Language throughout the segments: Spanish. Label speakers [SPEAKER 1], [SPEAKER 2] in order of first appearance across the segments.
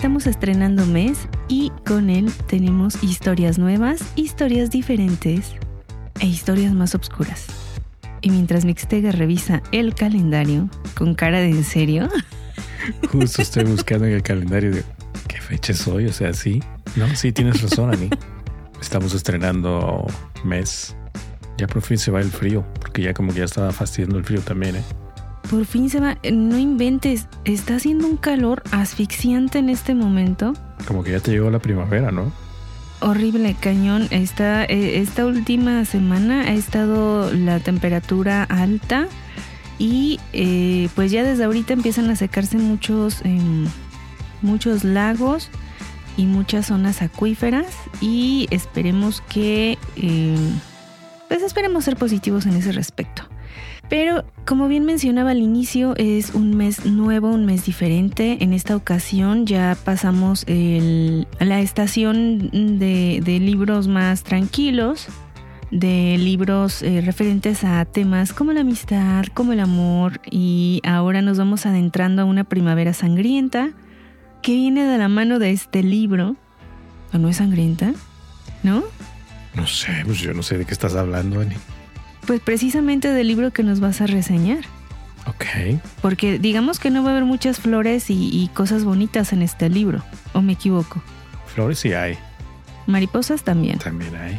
[SPEAKER 1] estamos estrenando mes y con él tenemos historias nuevas, historias diferentes e historias más oscuras. Y mientras Mixtega revisa el calendario con cara de en serio.
[SPEAKER 2] Justo estoy buscando en el calendario de qué fecha es hoy, o sea, sí. No, sí, tienes razón, Ani. Estamos estrenando mes. Ya por fin se va el frío, porque ya como que ya estaba fastidiando el frío también, ¿eh?
[SPEAKER 1] Por fin se va. No inventes. Está haciendo un calor asfixiante en este momento.
[SPEAKER 2] Como que ya te llegó la primavera, ¿no?
[SPEAKER 1] Horrible, cañón. Esta, eh, esta última semana ha estado la temperatura alta y eh, pues ya desde ahorita empiezan a secarse muchos, em, muchos lagos y muchas zonas acuíferas y esperemos que, em, pues esperemos ser positivos en ese respecto. Pero como bien mencionaba al inicio, es un mes nuevo, un mes diferente. En esta ocasión ya pasamos la estación de, libros más tranquilos, de libros eh, referentes a temas como la amistad, como el amor, y ahora nos vamos adentrando a una primavera sangrienta que viene de la mano de este libro. ¿O no es sangrienta? ¿No?
[SPEAKER 2] No sé, pues yo no sé de qué estás hablando, Ani.
[SPEAKER 1] Pues precisamente del libro que nos vas a reseñar.
[SPEAKER 2] Ok.
[SPEAKER 1] Porque digamos que no va a haber muchas flores y, cosas bonitas en este libro, ¿o me equivoco?
[SPEAKER 2] Flores sí hay.
[SPEAKER 1] Mariposas también.
[SPEAKER 2] También hay.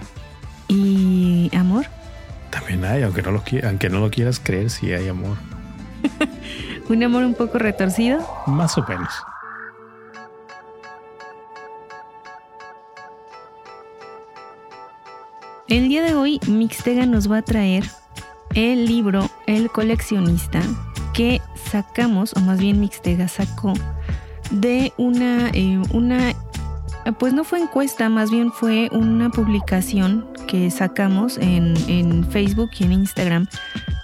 [SPEAKER 1] ¿Y amor?
[SPEAKER 2] También hay, aunque no lo, aunque no lo quieras creer, sí hay amor.
[SPEAKER 1] ¿Un amor un poco retorcido?
[SPEAKER 2] Más o menos.
[SPEAKER 1] El día de hoy Mixtega nos va a traer el libro El coleccionista que sacamos, o más bien Mixtega sacó, de una, eh, una, pues no fue encuesta, más bien fue una publicación que sacamos en, en Facebook y en Instagram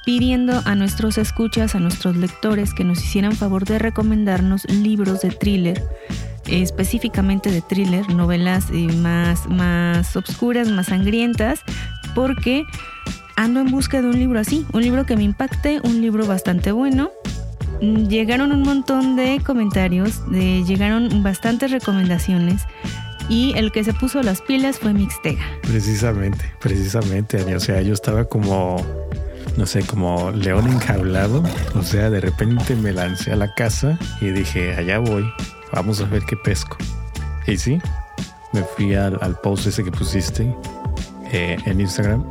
[SPEAKER 1] pidiendo a nuestros escuchas, a nuestros lectores que nos hicieran favor de recomendarnos libros de thriller específicamente de thriller, novelas eh, más, más obscuras, más sangrientas, porque ando en busca de un libro así, un libro que me impacte, un libro bastante bueno. Llegaron un montón de comentarios, llegaron bastantes recomendaciones y el que se puso las pilas fue Mixtega.
[SPEAKER 2] Precisamente, precisamente, o sea, yo estaba como, no sé, como león enjaulado, o sea, de repente me lancé a la casa y dije, allá voy, vamos a ver qué pesco. Y sí, me fui al, post ese que pusiste eh, en Instagram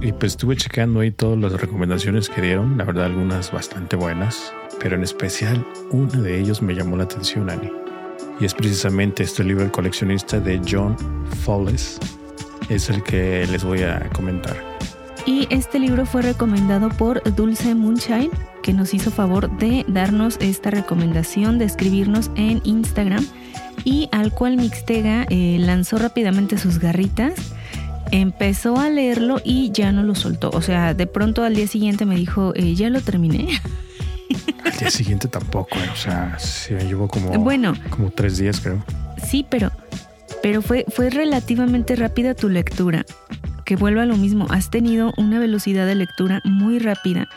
[SPEAKER 2] y pues estuve checando ahí todas las recomendaciones que dieron, la verdad algunas bastante buenas, pero en especial una de ellos me llamó la atención, Ani. Y es precisamente este libro El coleccionista de John Fowles. Es el que les voy a comentar.
[SPEAKER 1] Y este libro fue recomendado por Dulce Moonshine que nos hizo favor de darnos esta recomendación, de escribirnos en Instagram y al cual Mixtega eh, lanzó rápidamente sus garritas, empezó a leerlo y ya no lo soltó. O sea, de pronto al día siguiente me dijo, eh, ya lo terminé.
[SPEAKER 2] Al día siguiente tampoco, eh, o sea, se llevó como, bueno, como tres días creo.
[SPEAKER 1] Sí, pero, pero fue, fue relativamente rápida tu lectura. Que vuelva a lo mismo, has tenido una velocidad de lectura muy rápida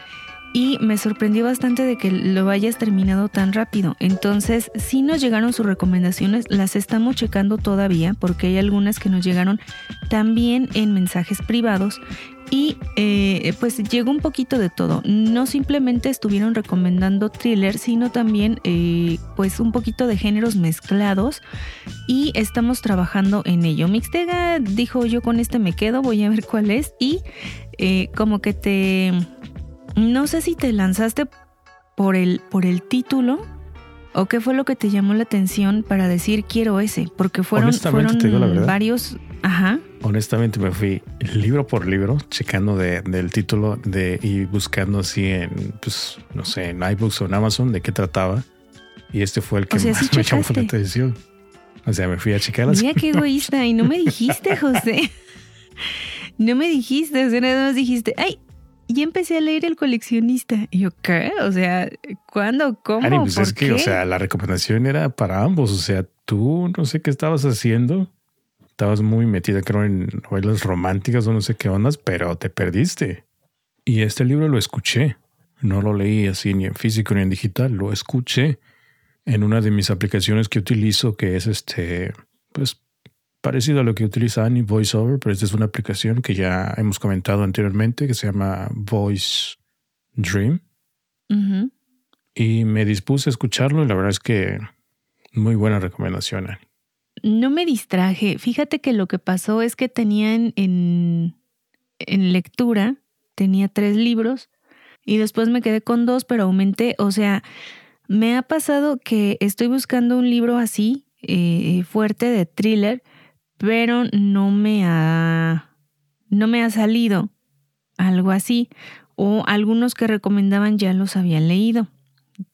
[SPEAKER 1] y me sorprendió bastante de que lo hayas terminado tan rápido. Entonces, si nos llegaron sus recomendaciones, las estamos checando todavía porque hay algunas que nos llegaron también en mensajes privados y eh, pues llegó un poquito de todo. No simplemente estuvieron recomendando thriller, sino también eh, pues un poquito de géneros mezclados y estamos trabajando en ello. Mixtega dijo yo con este me quedo, voy a ver cuál es y eh, como que te no sé si te lanzaste por el, por el título o qué fue lo que te llamó la atención para decir quiero ese, porque fueron, fueron varios, ajá.
[SPEAKER 2] Honestamente me fui libro por libro checando de, del título de y buscando así en, pues, no sé, en iBooks o en Amazon de qué trataba. Y este fue el que más me llamó la atención. O sea, me fui a checar
[SPEAKER 1] las Mira qué egoísta y no me dijiste, José. no me dijiste, o sea, nada más dijiste, ay, y empecé a leer El coleccionista. Y yo, ¿qué? O sea, ¿cuándo? ¿Cómo? Ari,
[SPEAKER 2] pues es que, o sea, la recomendación era para ambos. O sea, tú no sé qué estabas haciendo. Estabas muy metida, creo, en novelas románticas o no sé qué ondas, pero te perdiste. Y este libro lo escuché. No lo leí así ni en físico ni en digital, lo escuché. en una de mis aplicaciones que utilizo, que es este, pues parecido a lo que utiliza Annie VoiceOver, pero esta es una aplicación que ya hemos comentado anteriormente, que se llama Voice Dream. Y me dispuse a escucharlo y la verdad es que muy buena recomendación, Annie.
[SPEAKER 1] No me distraje. Fíjate que lo que pasó es que tenían en, en lectura, tenía tres libros y después me quedé con dos, pero aumenté. O sea, me ha pasado que estoy buscando un libro así, eh, fuerte de thriller, pero no me ha, no me ha salido algo así. O algunos que recomendaban ya los había leído.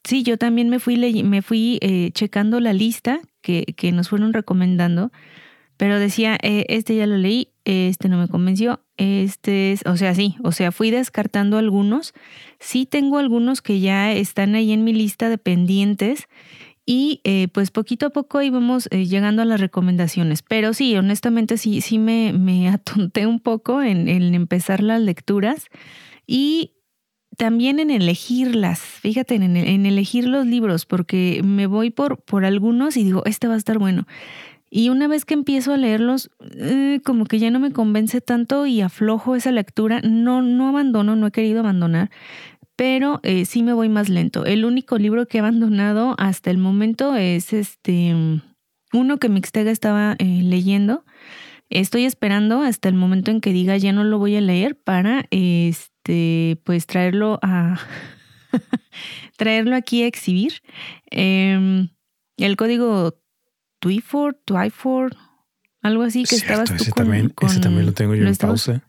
[SPEAKER 1] Sí, yo también me fui, me fui eh, checando la lista que, que, nos fueron recomendando, pero decía, eh, este ya lo leí, este no me convenció, este es, o sea, sí, o sea, fui descartando algunos. Sí tengo algunos que ya están ahí en mi lista de pendientes y eh, pues poquito a poco íbamos eh, llegando a las recomendaciones. Pero sí, honestamente sí, sí me, me atonté un poco en, empezar las lecturas y también en elegirlas. Fíjate, en, en, elegir los libros, porque me voy por, por algunos y digo, este va a estar bueno. Y una vez que empiezo a leerlos, eh, como que ya no me convence tanto y aflojo esa lectura. No, no abandono, no he querido abandonar, pero eh, sí me voy más lento. El único libro que he abandonado hasta el momento es este uno que Mixtega estaba eh, leyendo. Estoy esperando hasta el momento en que diga ya no lo voy a leer para este pues traerlo a traerlo aquí a exhibir. Em, el código Twyford, Twyford, algo así que estabas tú
[SPEAKER 2] ese también, ese también lo tengo yo en pausa.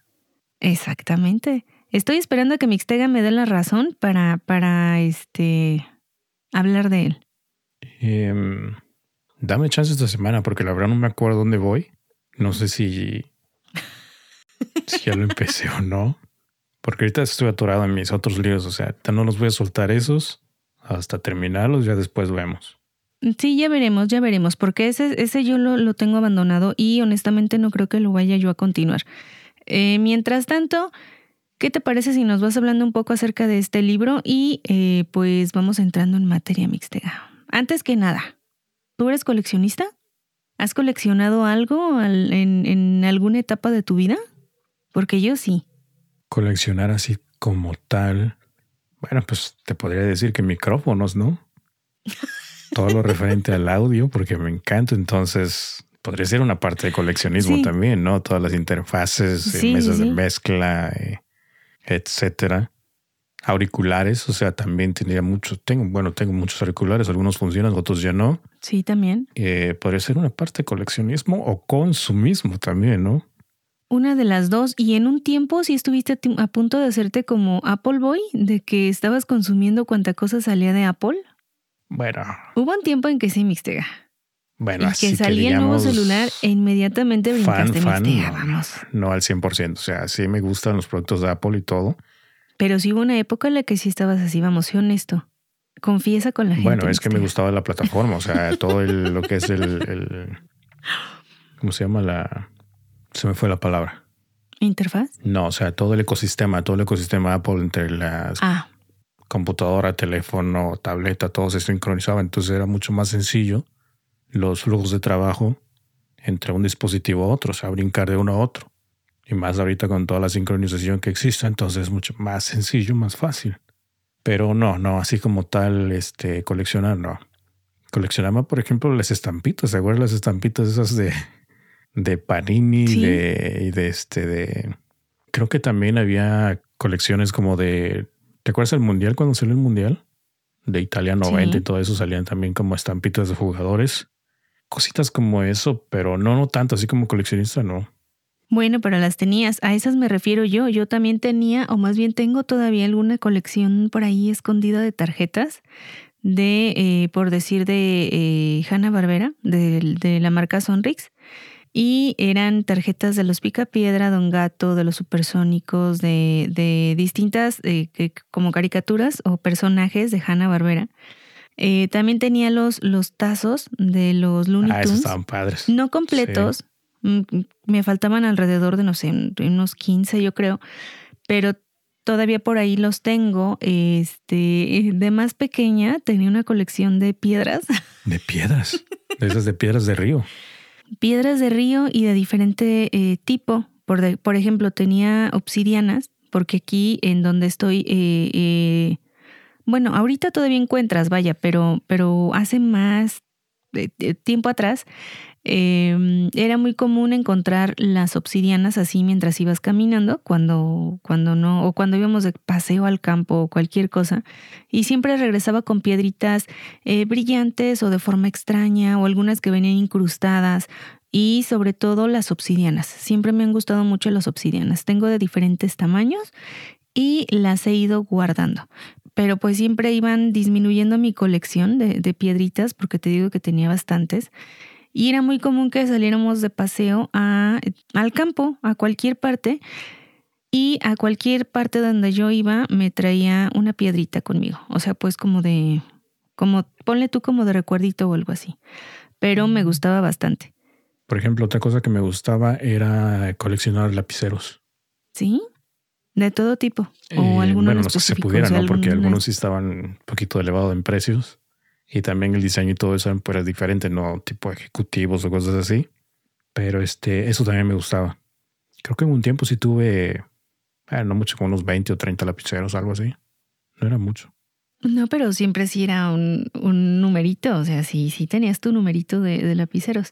[SPEAKER 1] Exactamente. Estoy esperando a que Mixtega me dé la razón para, para este hablar de él.
[SPEAKER 2] Em, dame chance esta semana porque la verdad no me acuerdo dónde voy. No sé si, si ya lo empecé o no. Porque ahorita estoy atorado en mis otros libros. O sea, no los voy a soltar esos hasta terminarlos. Ya después vemos.
[SPEAKER 1] Sí, ya veremos, ya veremos, porque ese, ese yo lo, tengo abandonado y honestamente no creo que lo vaya yo a continuar. Eh, mientras tanto, ¿qué te parece si nos vas hablando un poco acerca de este libro y eh, pues vamos entrando en materia mixtega? Antes que nada, ¿tú eres coleccionista? ¿Has coleccionado algo en, en alguna etapa de tu vida? Porque yo sí.
[SPEAKER 2] Coleccionar así como tal. Bueno, pues te podría decir que micrófonos, ¿no? todo lo referente al audio porque me encanta. Entonces podría ser una parte de coleccionismo también, ¿no? Todas las interfaces, eh, mesas de mezcla, eh, etcétera. Auriculares, o sea, también tendría muchos. Tengo, bueno, tengo muchos auriculares, algunos funcionan, otros ya no.
[SPEAKER 1] Sí, también.
[SPEAKER 2] Eh, podría ser una parte de coleccionismo o consumismo también, ¿no?
[SPEAKER 1] Una de las dos. Y en un tiempo sí estuviste a punto de hacerte como Apple Boy, de que estabas consumiendo cuanta cosa salía de Apple.
[SPEAKER 2] Bueno.
[SPEAKER 1] Hubo un tiempo en que sí, Mixtega.
[SPEAKER 2] Bueno,
[SPEAKER 1] que salía el nuevo celular e inmediatamente brincaste fan, Mixtega, vamos.
[SPEAKER 2] No al 100%, o sea, sí me gustan los productos de Apple y todo.
[SPEAKER 1] Pero sí hubo una época en la que sí estabas así, vamos, sé honesto. Confiesa con la gente.
[SPEAKER 2] Bueno, es que me gustaba la plataforma, o sea, todo lo que es el, ¿Cómo se llama la...? Se me fue la palabra.
[SPEAKER 1] ¿Interfaz?
[SPEAKER 2] No, o sea, todo el ecosistema, todo el ecosistema Apple entre las...
[SPEAKER 1] Ah
[SPEAKER 2] computadora, teléfono, tableta, todo se sincronizaba. Entonces era mucho más sencillo los flujos de trabajo entre un dispositivo a otro, o sea, brincar de uno a otro. Y más ahorita con toda la sincronización que existe, entonces es mucho más sencillo, más fácil. Pero no, no, así como tal, este, coleccionar, no. Coleccionaba, por ejemplo, las estampitas, ¿se acuerdan las estampitas esas de, de Panini de, y de este, de... Creo que también había colecciones como de ¿Te acuerdas del Mundial cuando salió el Mundial? De Italia 90 y todo eso salían también como estampitas de jugadores. Cositas como eso, pero no, no tanto, así como coleccionista, no.
[SPEAKER 1] Bueno, pero las tenías, a esas me refiero yo. Yo también tenía, o más bien tengo todavía alguna colección por ahí escondida de tarjetas de, eh, por decir, de eh, Hanna Barbera, de, la marca Sonrix y eran tarjetas de los Picapiedra, Don Gato, de los Supersónicos, de, de distintas eh, como caricaturas o personajes de Hanna Barbera. Eh, también tenía los, los tazos de los Looney Tunes. Ah, esos
[SPEAKER 2] estaban padres.
[SPEAKER 1] No completos. Mm, me faltaban alrededor de, no sé, unos 15 yo creo. Pero todavía por ahí los tengo. Este, de más pequeña tenía una colección de piedras.
[SPEAKER 2] De piedras, de esas de piedras de río.
[SPEAKER 1] Piedras de río y de diferente eh, tipo. Por, por, ejemplo, tenía obsidianas, porque aquí en donde estoy, eh, eh, bueno, ahorita todavía encuentras, vaya, pero, pero hace más tiempo atrás Em, era muy común encontrar las obsidianas así mientras ibas caminando, cuando, cuando no, o cuando íbamos de paseo al campo o cualquier cosa, y siempre regresaba con piedritas eh, brillantes o de forma extraña, o algunas que venían incrustadas, y sobre todo las obsidianas. Siempre me han gustado mucho las obsidianas. Tengo de diferentes tamaños y las he ido guardando. Pero pues siempre iban disminuyendo mi colección de, de piedritas, porque te digo que tenía bastantes. Y era muy común que saliéramos de paseo a, al campo, a cualquier parte. Y a cualquier parte donde yo iba me traía una piedrita conmigo. O sea, pues como de, como, ponle tú como de recuerdito o algo así. Pero me gustaba bastante.
[SPEAKER 2] Por ejemplo, otra cosa que me gustaba era coleccionar lapiceros.
[SPEAKER 1] ¿Sí? De todo tipo. O
[SPEAKER 2] eh,
[SPEAKER 1] algunos
[SPEAKER 2] bueno, los que se pudieran, ¿no? Porque algunos sí estaban un poquito elevados en precios. Y también el diseño y todo eso pues, es diferente, no tipo ejecutivos o cosas así. Pero este, eso también me gustaba. Creo que en un tiempo sí tuve, eh, no mucho, como unos 20 o 30 lapiceros, algo así. No era mucho.
[SPEAKER 1] No, pero siempre sí era un, un numerito, o sea, sí, sí tenías tu numerito de, lapiceros.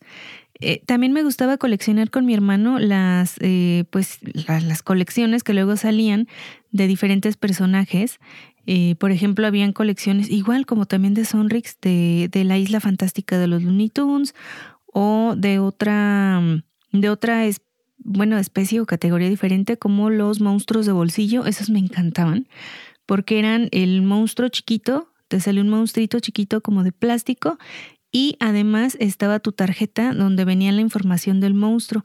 [SPEAKER 1] Eh, también me gustaba coleccionar con mi hermano las, eh, pues, las colecciones que luego salían de diferentes personajes eh, por ejemplo, habían colecciones igual como también de Sonrix de, de, la isla fantástica de los Looney Tunes o de otra, de otra bueno, especie o categoría diferente como los monstruos de bolsillo. Esos me encantaban porque eran el monstruo chiquito, te sale un monstruito chiquito como de plástico y además estaba tu tarjeta donde venía la información del monstruo.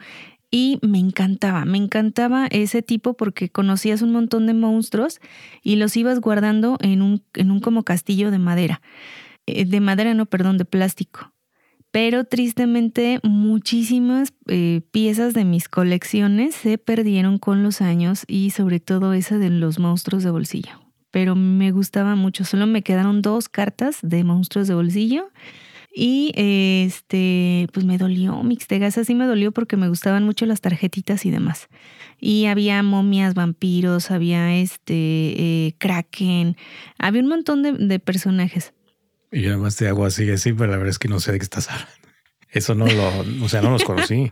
[SPEAKER 1] Y me encantaba, me encantaba ese tipo porque conocías un montón de monstruos y los ibas guardando en un, en un como castillo de madera. Eh, de madera, no, perdón, de plástico. Pero tristemente muchísimas eh, piezas de mis colecciones se perdieron con los años y sobre todo esa de los monstruos de bolsillo. Pero me gustaba mucho, solo me quedaron dos cartas de monstruos de bolsillo y este, pues me dolió, Mixtegas, así me dolió porque me gustaban mucho las tarjetitas y demás. Y había momias, vampiros, había este, eh, kraken, había un montón de, personajes.
[SPEAKER 2] Y yo además te hago así, así, pero la verdad es que no sé de qué estás hablando. Eso no lo, o sea, no los conocí.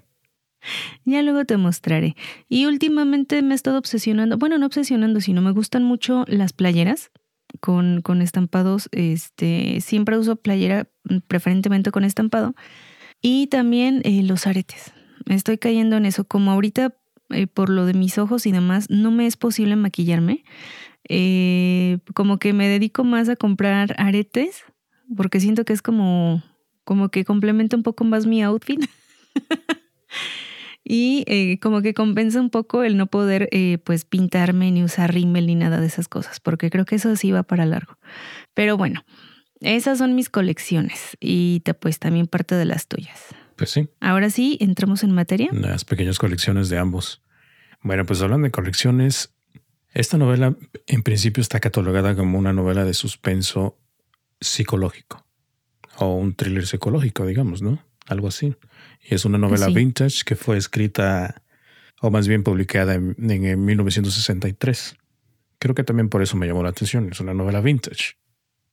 [SPEAKER 1] Ya luego te mostraré. Y últimamente me he estado obsesionando, bueno, no obsesionando, sino me gustan mucho las playeras con, con estampados. Este, siempre uso playera preferentemente con estampado. Y también eh, los aretes. Estoy cayendo en eso. Como ahorita, eh, por lo de mis ojos y demás, no me es posible maquillarme. Eh, como que me dedico más a comprar aretes, porque siento que es como, como que complementa un poco más mi outfit. y eh, como que compensa un poco el no poder eh, pues pintarme ni usar rímel ni nada de esas cosas, porque creo que eso sí va para largo. Pero bueno, esas son mis colecciones y pues también parte de las tuyas.
[SPEAKER 2] Pues sí.
[SPEAKER 1] Ahora sí, entramos en materia.
[SPEAKER 2] Las pequeñas colecciones de ambos. Bueno, pues hablando de colecciones, esta novela en principio está catalogada como una novela de suspenso psicológico o un thriller psicológico, digamos, ¿no? Algo así. Y es una novela vintage que fue escrita, o más bien publicada en, 1963. Creo que también por eso me llamó la atención. Es una novela vintage.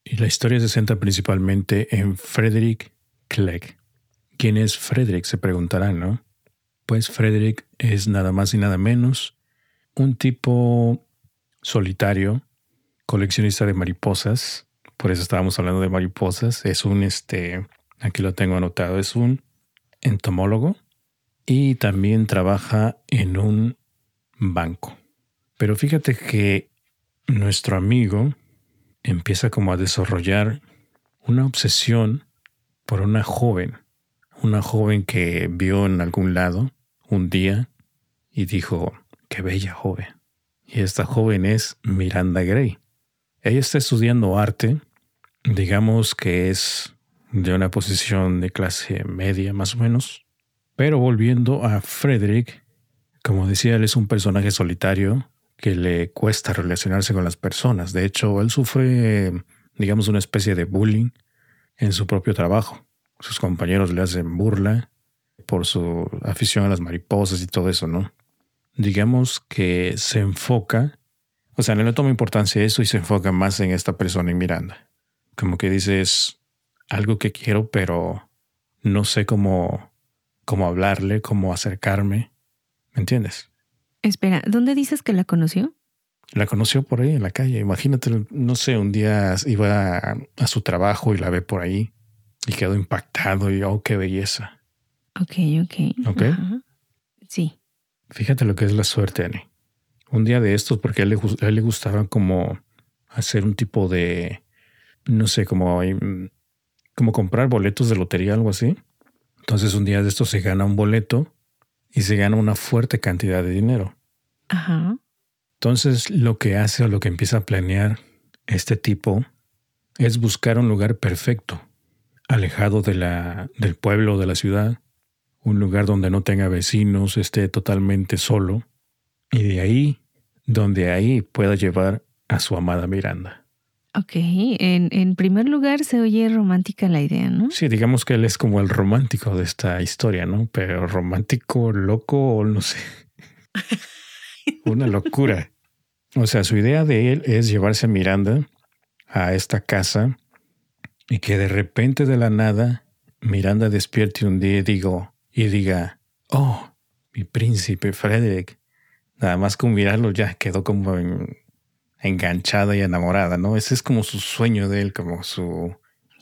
[SPEAKER 2] Y la historia se centra principalmente en Frederick Clegg. ¿Quién es Frederick? Se preguntarán, ¿no? Pues Frederick es nada más y nada menos un tipo solitario, coleccionista de mariposas. Por eso estábamos hablando de mariposas. Es un, este, aquí lo tengo anotado, es un entomólogo y también trabaja en un banco. Pero fíjate que nuestro amigo empieza como a desarrollar una obsesión por una joven, una joven que vio en algún lado un día y dijo, qué bella joven. Y esta joven es Miranda Gray. Ella está estudiando arte, digamos que es de una posición de clase media más o menos. Pero volviendo a Frederick, como decía, él es un personaje solitario, que le cuesta relacionarse con las personas. De hecho, él sufre, digamos, una especie de bullying en su propio trabajo. Sus compañeros le hacen burla por su afición a las mariposas y todo eso, ¿no? Digamos que se enfoca, o sea, no le toma importancia eso y se enfoca más en esta persona, en Miranda. Como que dices algo que quiero, pero no sé cómo, cómo hablarle, cómo acercarme. ¿Me entiendes?
[SPEAKER 1] Espera, ¿dónde dices que la conoció?
[SPEAKER 2] La conoció por ahí en la calle. Imagínate, no sé, un día iba a, su trabajo y la ve por ahí y quedó impactado y oh, qué belleza.
[SPEAKER 1] Ok, ok.
[SPEAKER 2] Ok.
[SPEAKER 1] Sí.
[SPEAKER 2] Fíjate lo que es la suerte, Annie. Un día de estos, porque a él, le, le gustaba como hacer un tipo de, no sé, como, como comprar boletos de lotería, algo así. Entonces un día de estos se gana un boleto y se gana una fuerte cantidad de dinero.
[SPEAKER 1] Ajá.
[SPEAKER 2] Entonces lo que hace o lo que empieza a planear este tipo es buscar un lugar perfecto, alejado de la, del pueblo, de la ciudad, un lugar donde no tenga vecinos, esté totalmente solo, y de ahí, donde ahí pueda llevar a su amada Miranda.
[SPEAKER 1] Ok, en, en, primer lugar se oye romántica la idea, ¿no?
[SPEAKER 2] Sí, digamos que él es como el romántico de esta historia, ¿no? Pero romántico, loco, no sé. Una locura. O sea, su idea de él es llevarse a Miranda a esta casa y que de repente de la nada Miranda despierte un día y, digo, y diga, oh, mi príncipe Frederick. Nada más con mirarlo ya quedó como enganchada y enamorada, ¿no? Ese es como su sueño de él, como su...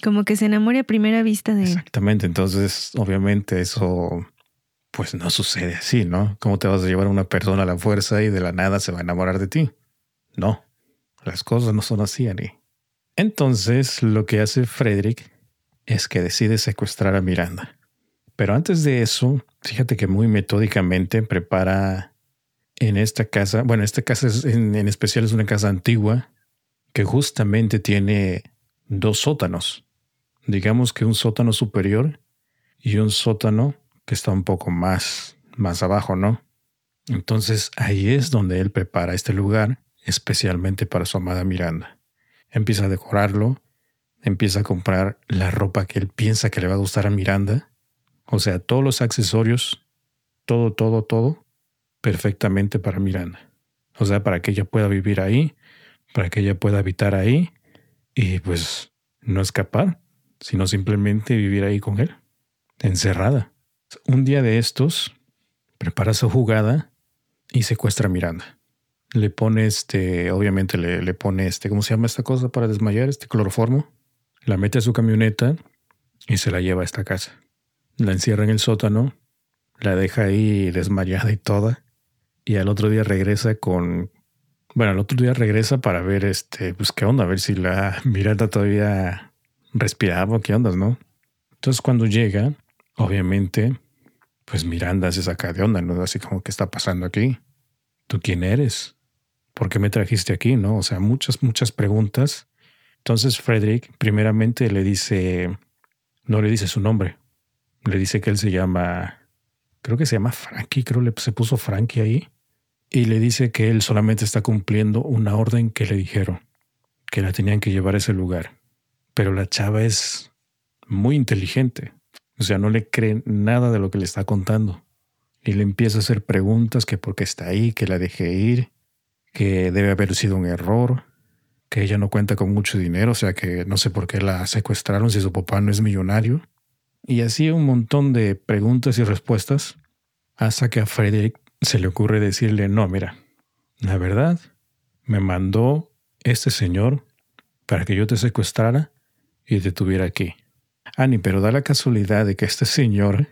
[SPEAKER 1] Como que se enamore a primera vista de él.
[SPEAKER 2] Exactamente, entonces obviamente eso pues no sucede así, ¿no? ¿Cómo te vas a llevar a una persona a la fuerza y de la nada se va a enamorar de ti? No, las cosas no son así, Annie. Entonces, lo que hace Frederick es que decide secuestrar a Miranda. Pero antes de eso, fíjate que muy metódicamente prepara en esta casa, bueno, esta casa en, en especial es una casa antigua que justamente tiene dos sótanos. Digamos que un sótano superior y un sótano que está un poco más, más abajo, ¿no? Entonces ahí es donde él prepara este lugar especialmente para su amada Miranda. Empieza a decorarlo, empieza a comprar la ropa que él piensa que le va a gustar a Miranda, o sea, todos los accesorios, todo, todo, todo, perfectamente para Miranda. O sea, para que ella pueda vivir ahí, para que ella pueda habitar ahí y pues no escapar, sino simplemente vivir ahí con él, encerrada. Un día de estos, prepara su jugada y secuestra a Miranda le pone este, obviamente le, le, pone este, ¿cómo se llama esta cosa para desmayar? Este cloroformo. La mete a su camioneta y se la lleva a esta casa. La encierra en el sótano, la deja ahí desmayada y toda. Y al otro día regresa con, bueno, al otro día regresa para ver este, pues qué onda, a ver si la Miranda todavía respiraba qué onda, ¿no? Entonces cuando llega, obviamente, pues Miranda se saca de onda, ¿no? Así como, ¿qué está pasando aquí? ¿Tú quién eres? ¿por qué me trajiste aquí? ¿No? O sea, muchas, muchas preguntas. Entonces Frederick primeramente le dice, no le dice su nombre, le dice que él se llama, creo que se llama Frankie, creo que se puso Frankie ahí, y le dice que él solamente está cumpliendo una orden que le dijeron, que la tenían que llevar a ese lugar. Pero la chava es muy inteligente, o sea, no le cree nada de lo que le está contando. Y le empieza a hacer preguntas que por qué está ahí, que la deje ir, que debe haber sido un error, que ella no cuenta con mucho dinero, o sea que no sé por qué la secuestraron si su papá no es millonario. Y así un montón de preguntas y respuestas hasta que a Frederick se le ocurre decirle, no, mira, la verdad, me mandó este señor para que yo te secuestrara y te tuviera aquí. Annie, pero da la casualidad de que este señor,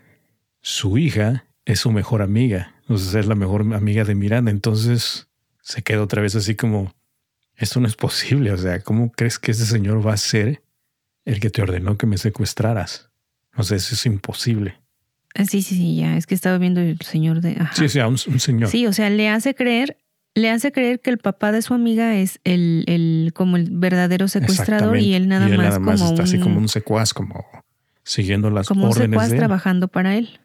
[SPEAKER 2] su hija, es su mejor amiga, sea, es la mejor amiga de Miranda, entonces se queda otra vez así como, esto no es posible, o sea, ¿cómo crees que ese señor va a ser el que te ordenó que me secuestraras? O sea, eso es imposible.
[SPEAKER 1] Ah, sí, sí, sí, ya, es que estaba viendo el señor de...
[SPEAKER 2] Sí, sí, un, un, señor.
[SPEAKER 1] Sí, o sea, le hace creer, le hace creer que el papá de su amiga es el, el como el verdadero secuestrador y él nada más, como
[SPEAKER 2] está así como un secuaz, como siguiendo las
[SPEAKER 1] como
[SPEAKER 2] órdenes
[SPEAKER 1] un secuaz trabajando para él.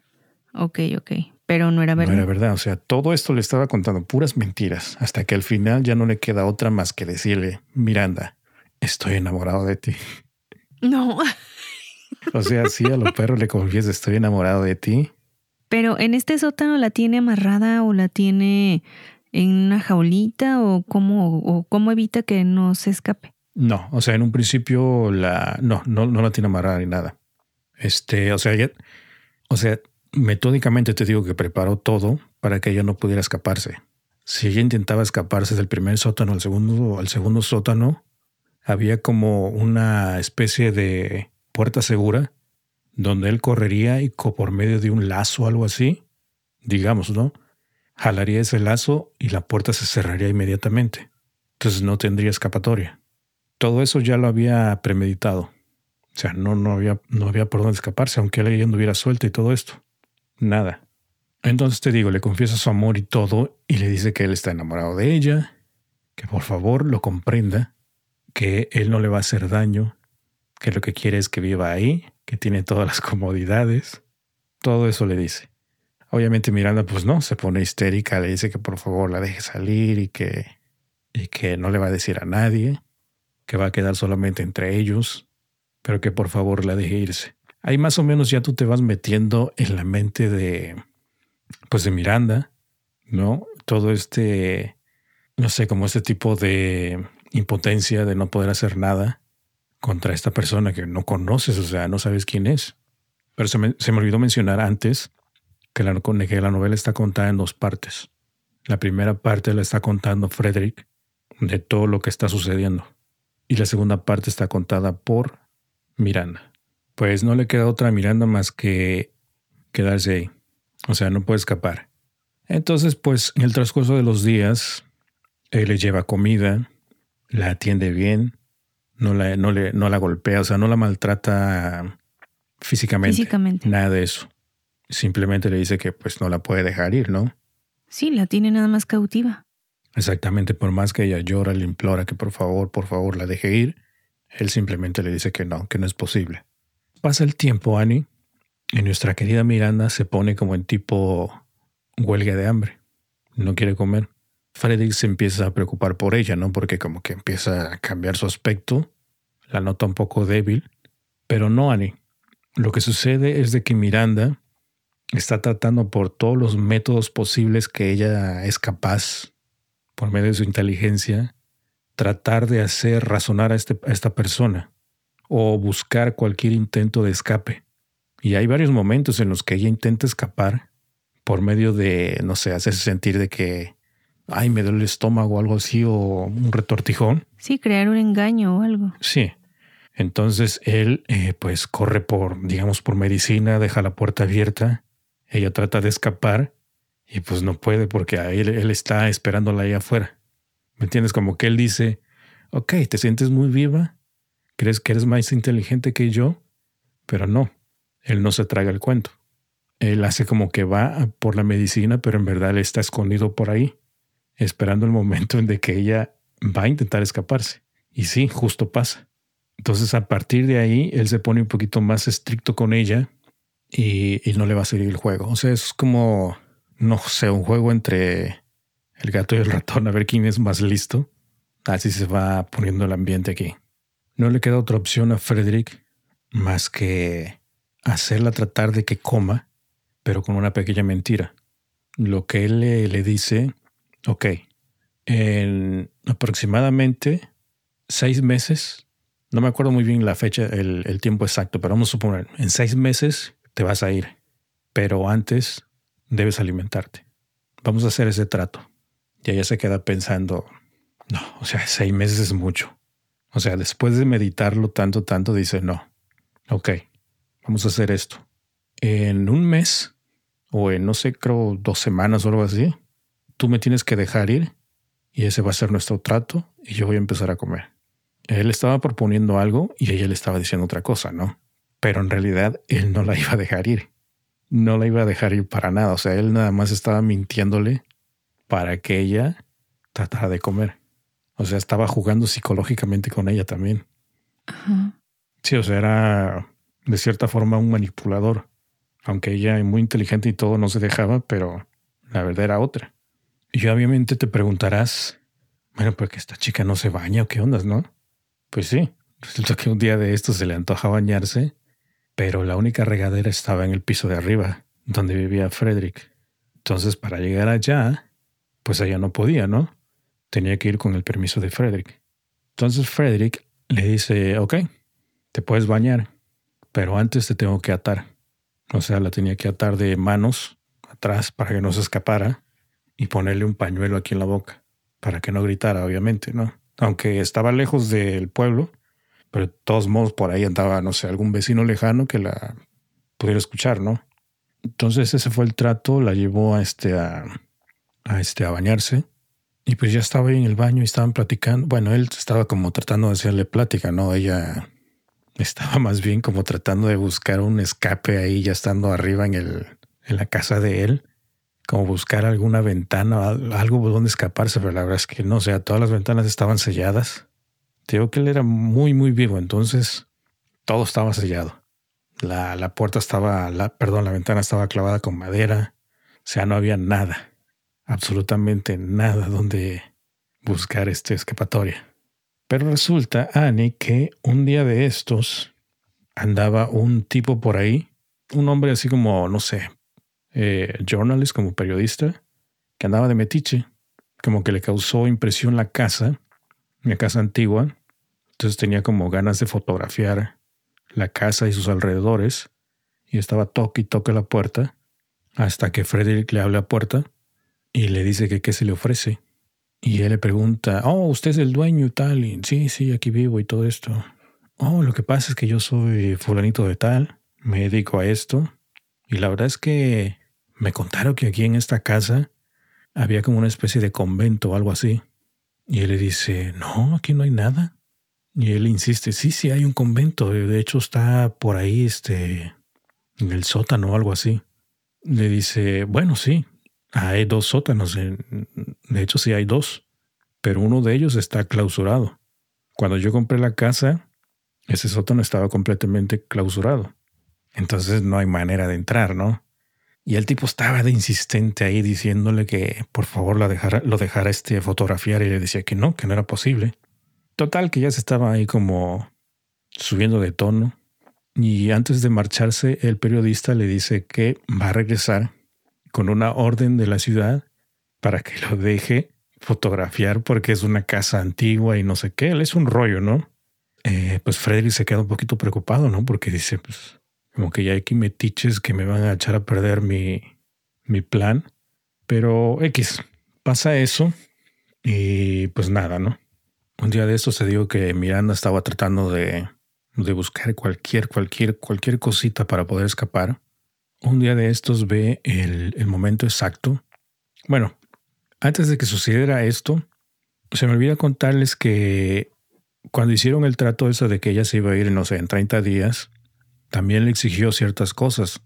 [SPEAKER 1] Ok, ok. pero no era verdad.
[SPEAKER 2] No era verdad. O sea, todo esto le estaba contando puras mentiras hasta que al final ya no le queda otra más que decirle, Miranda, estoy enamorado de ti.
[SPEAKER 1] No.
[SPEAKER 2] O sea, sí, a los perros le confiesa, estoy enamorado de ti.
[SPEAKER 1] Pero en este sótano la tiene amarrada o la tiene en una jaulita o cómo, o cómo evita que no se escape.
[SPEAKER 2] No, o sea, en un principio la no, no, no la tiene amarrada ni nada. Este, o sea, o sea, metódicamente te digo que preparó todo para que ella no pudiera escaparse. Si ella intentaba escaparse del primer sótano al segundo, al segundo sótano, había como una especie de puerta segura donde él correría y por medio de un lazo o algo así, digamos, ¿no? Jalaría ese lazo y la puerta se cerraría inmediatamente. Entonces no tendría escapatoria. Todo eso ya lo había premeditado. O sea, no, no, había, no había por dónde escaparse, aunque él anduviera suelto y todo esto. Nada. Entonces te digo, le confiesa su amor y todo, y le dice que él está enamorado de ella, que por favor lo comprenda, que él no le va a hacer daño, que lo que quiere es que viva ahí, que tiene todas las comodidades. Todo eso le dice. Obviamente Miranda pues no, se pone histérica, le dice que por favor la deje salir y que, y que no le va a decir a nadie, que va a quedar solamente entre ellos pero que por favor la deje irse. Ahí más o menos ya tú te vas metiendo en la mente de, pues de Miranda, ¿no? Todo este, no sé, como este tipo de impotencia de no poder hacer nada contra esta persona que no conoces, o sea, no sabes quién es. Pero se me, se me olvidó mencionar antes que la, que la novela está contada en dos partes. La primera parte la está contando Frederick de todo lo que está sucediendo. Y la segunda parte está contada por Miranda. Pues no le queda otra Miranda más que quedarse ahí. O sea, no puede escapar. Entonces, pues en el transcurso de los días, él le lleva comida, la atiende bien, no la, no le, no la golpea, o sea, no la maltrata físicamente. Físicamente. Nada de eso. Simplemente le dice que pues no la puede dejar ir, ¿no?
[SPEAKER 1] Sí, la tiene nada más cautiva.
[SPEAKER 2] Exactamente, por más que ella llora, le implora que por favor, por favor la deje ir, él simplemente le dice que no, que no es posible. Pasa el tiempo, Annie, y nuestra querida Miranda se pone como en tipo huelga de hambre. No quiere comer. Frederick se empieza a preocupar por ella, ¿no? Porque como que empieza a cambiar su aspecto, la nota un poco débil. Pero no, Annie. Lo que sucede es de que Miranda está tratando por todos los métodos posibles que ella es capaz, por medio de su inteligencia, tratar de hacer razonar este, a, esta persona o buscar cualquier intento de escape. Y hay varios momentos en los que ella intenta escapar por medio de, no sé, hacerse sentir de que, ay, me duele el estómago o algo así, o un retortijón.
[SPEAKER 1] Sí, crear un engaño o algo.
[SPEAKER 2] Sí. Entonces él, eh, pues, corre por, digamos, por medicina, deja la puerta abierta. Ella trata de escapar y pues no puede porque él, él está esperándola ahí afuera. ¿Me entiendes? Como que él dice, ok, te sientes muy viva, crees que eres más inteligente que yo, pero no, él no se traga el cuento. Él hace como que va por la medicina, pero en verdad él está escondido por ahí, esperando el momento en que ella va a intentar escaparse. Y sí, justo pasa. Entonces a partir de ahí, él se pone un poquito más estricto con ella y, y no le va a seguir el juego. O sea, es como, no sé, un juego entre el gato y el ratón a ver quién es más listo. Así se va poniendo el ambiente aquí. No le queda otra opción a Frederick más que hacerla tratar de que coma, pero con una pequeña mentira. Lo que él le, dice, ok, en aproximadamente seis meses, no me acuerdo muy bien la fecha, el, tiempo exacto, pero vamos a suponer, en seis meses te vas a ir, pero antes debes alimentarte. Vamos a hacer ese trato. Y ella se queda pensando, no, o sea, seis meses es mucho. O sea, después de meditarlo tanto, tanto, dice, no, ok, vamos a hacer esto. En un mes, o en no sé, creo dos semanas o algo así, tú me tienes que dejar ir y ese va a ser nuestro trato y yo voy a empezar a comer. Él estaba proponiendo algo y ella le estaba diciendo otra cosa, ¿no? Pero en realidad él no la iba a dejar ir. No la iba a dejar ir para nada. O sea, él nada más estaba mintiéndole para que ella tratara de comer. O sea, estaba jugando psicológicamente con ella también. Sí, o sea, era de cierta forma un manipulador. Aunque ella es muy inteligente y todo no se dejaba, pero la verdad era otra. Y obviamente te preguntarás, bueno, porque esta chica no se baña o qué ondas, ¿no? Pues sí, resulta que un día de esto se le antoja bañarse, pero la única regadera estaba en el piso de arriba, donde vivía Frederick. Entonces, para llegar allá, pues ella no podía, ¿no? Tenía que ir con el permiso de Frederick. Entonces Frederick le dice, ok, te puedes bañar, pero antes te tengo que atar. O sea, la tenía que atar de manos atrás para que no se escapara y ponerle un pañuelo aquí en la boca para que no gritara, obviamente, ¿no? Aunque estaba lejos del pueblo, pero de todos modos por ahí andaba, no sé, algún vecino lejano que la pudiera escuchar, ¿no? Entonces ese fue el trato, la llevó a este a, a este a bañarse y pues ya estaba ahí en el baño y estaban platicando. Bueno, él estaba como tratando de hacerle plática, ¿no? Ella estaba más bien como tratando de buscar un escape ahí, ya estando arriba en, el, en la casa de él, como buscar alguna ventana, algo donde escaparse, pero la verdad es que no, o sea, todas las ventanas estaban selladas. Te digo que él era muy, muy vivo, entonces todo estaba sellado. La, la puerta estaba, la, perdón, la ventana estaba clavada con madera, o sea, no había nada, absolutamente nada donde buscar este escapatoria. Pero resulta, Annie, que un día de estos andaba un tipo por ahí, un hombre así como, no sé, eh, journalist, como periodista, que andaba de metiche, como que le causó impresión la casa, mi casa antigua, entonces tenía como ganas de fotografiar la casa y sus alrededores, y estaba toque y toque la puerta, hasta que Frederick le abre la puerta y le dice que qué se le ofrece. Y él le pregunta, oh, usted es el dueño y tal, y sí, sí, aquí vivo y todo esto. Oh, lo que pasa es que yo soy fulanito de tal, me dedico a esto. Y la verdad es que me contaron que aquí en esta casa había como una especie de convento o algo así. Y él le dice, no, aquí no hay nada. Y él insiste, sí, sí, hay un convento. De hecho, está por ahí, este, en el sótano o algo así. Le dice, bueno, sí, hay dos sótanos, de hecho sí hay dos, pero uno de ellos está clausurado. Cuando yo compré la casa, ese sótano estaba completamente clausurado. Entonces no hay manera de entrar, ¿no? Y el tipo estaba de insistente ahí diciéndole que por favor lo dejara, este fotografiar y le decía que no, que no era posible. Total, que ya se estaba ahí como subiendo de tono. Y antes de marcharse, el periodista le dice que va a regresar con una orden de la ciudad para que lo deje fotografiar porque es una casa antigua y no sé qué. Él es un rollo, ¿no? Eh, pues Frederick se queda un poquito preocupado, ¿no? Porque dice, pues, como que ya hay aquí metiches que me van a echar a perder mi, mi plan. Pero X, pasa eso y pues nada, ¿no? Un día de esto se dio que Miranda estaba tratando de, de buscar cualquier, cualquier, cualquier cosita para poder escapar un día de estos ve el, momento exacto. Bueno, antes de que sucediera esto, se me olvida contarles que cuando hicieron el trato eso de que ella se iba a ir, no sé, en 30 días, también le exigió ciertas cosas.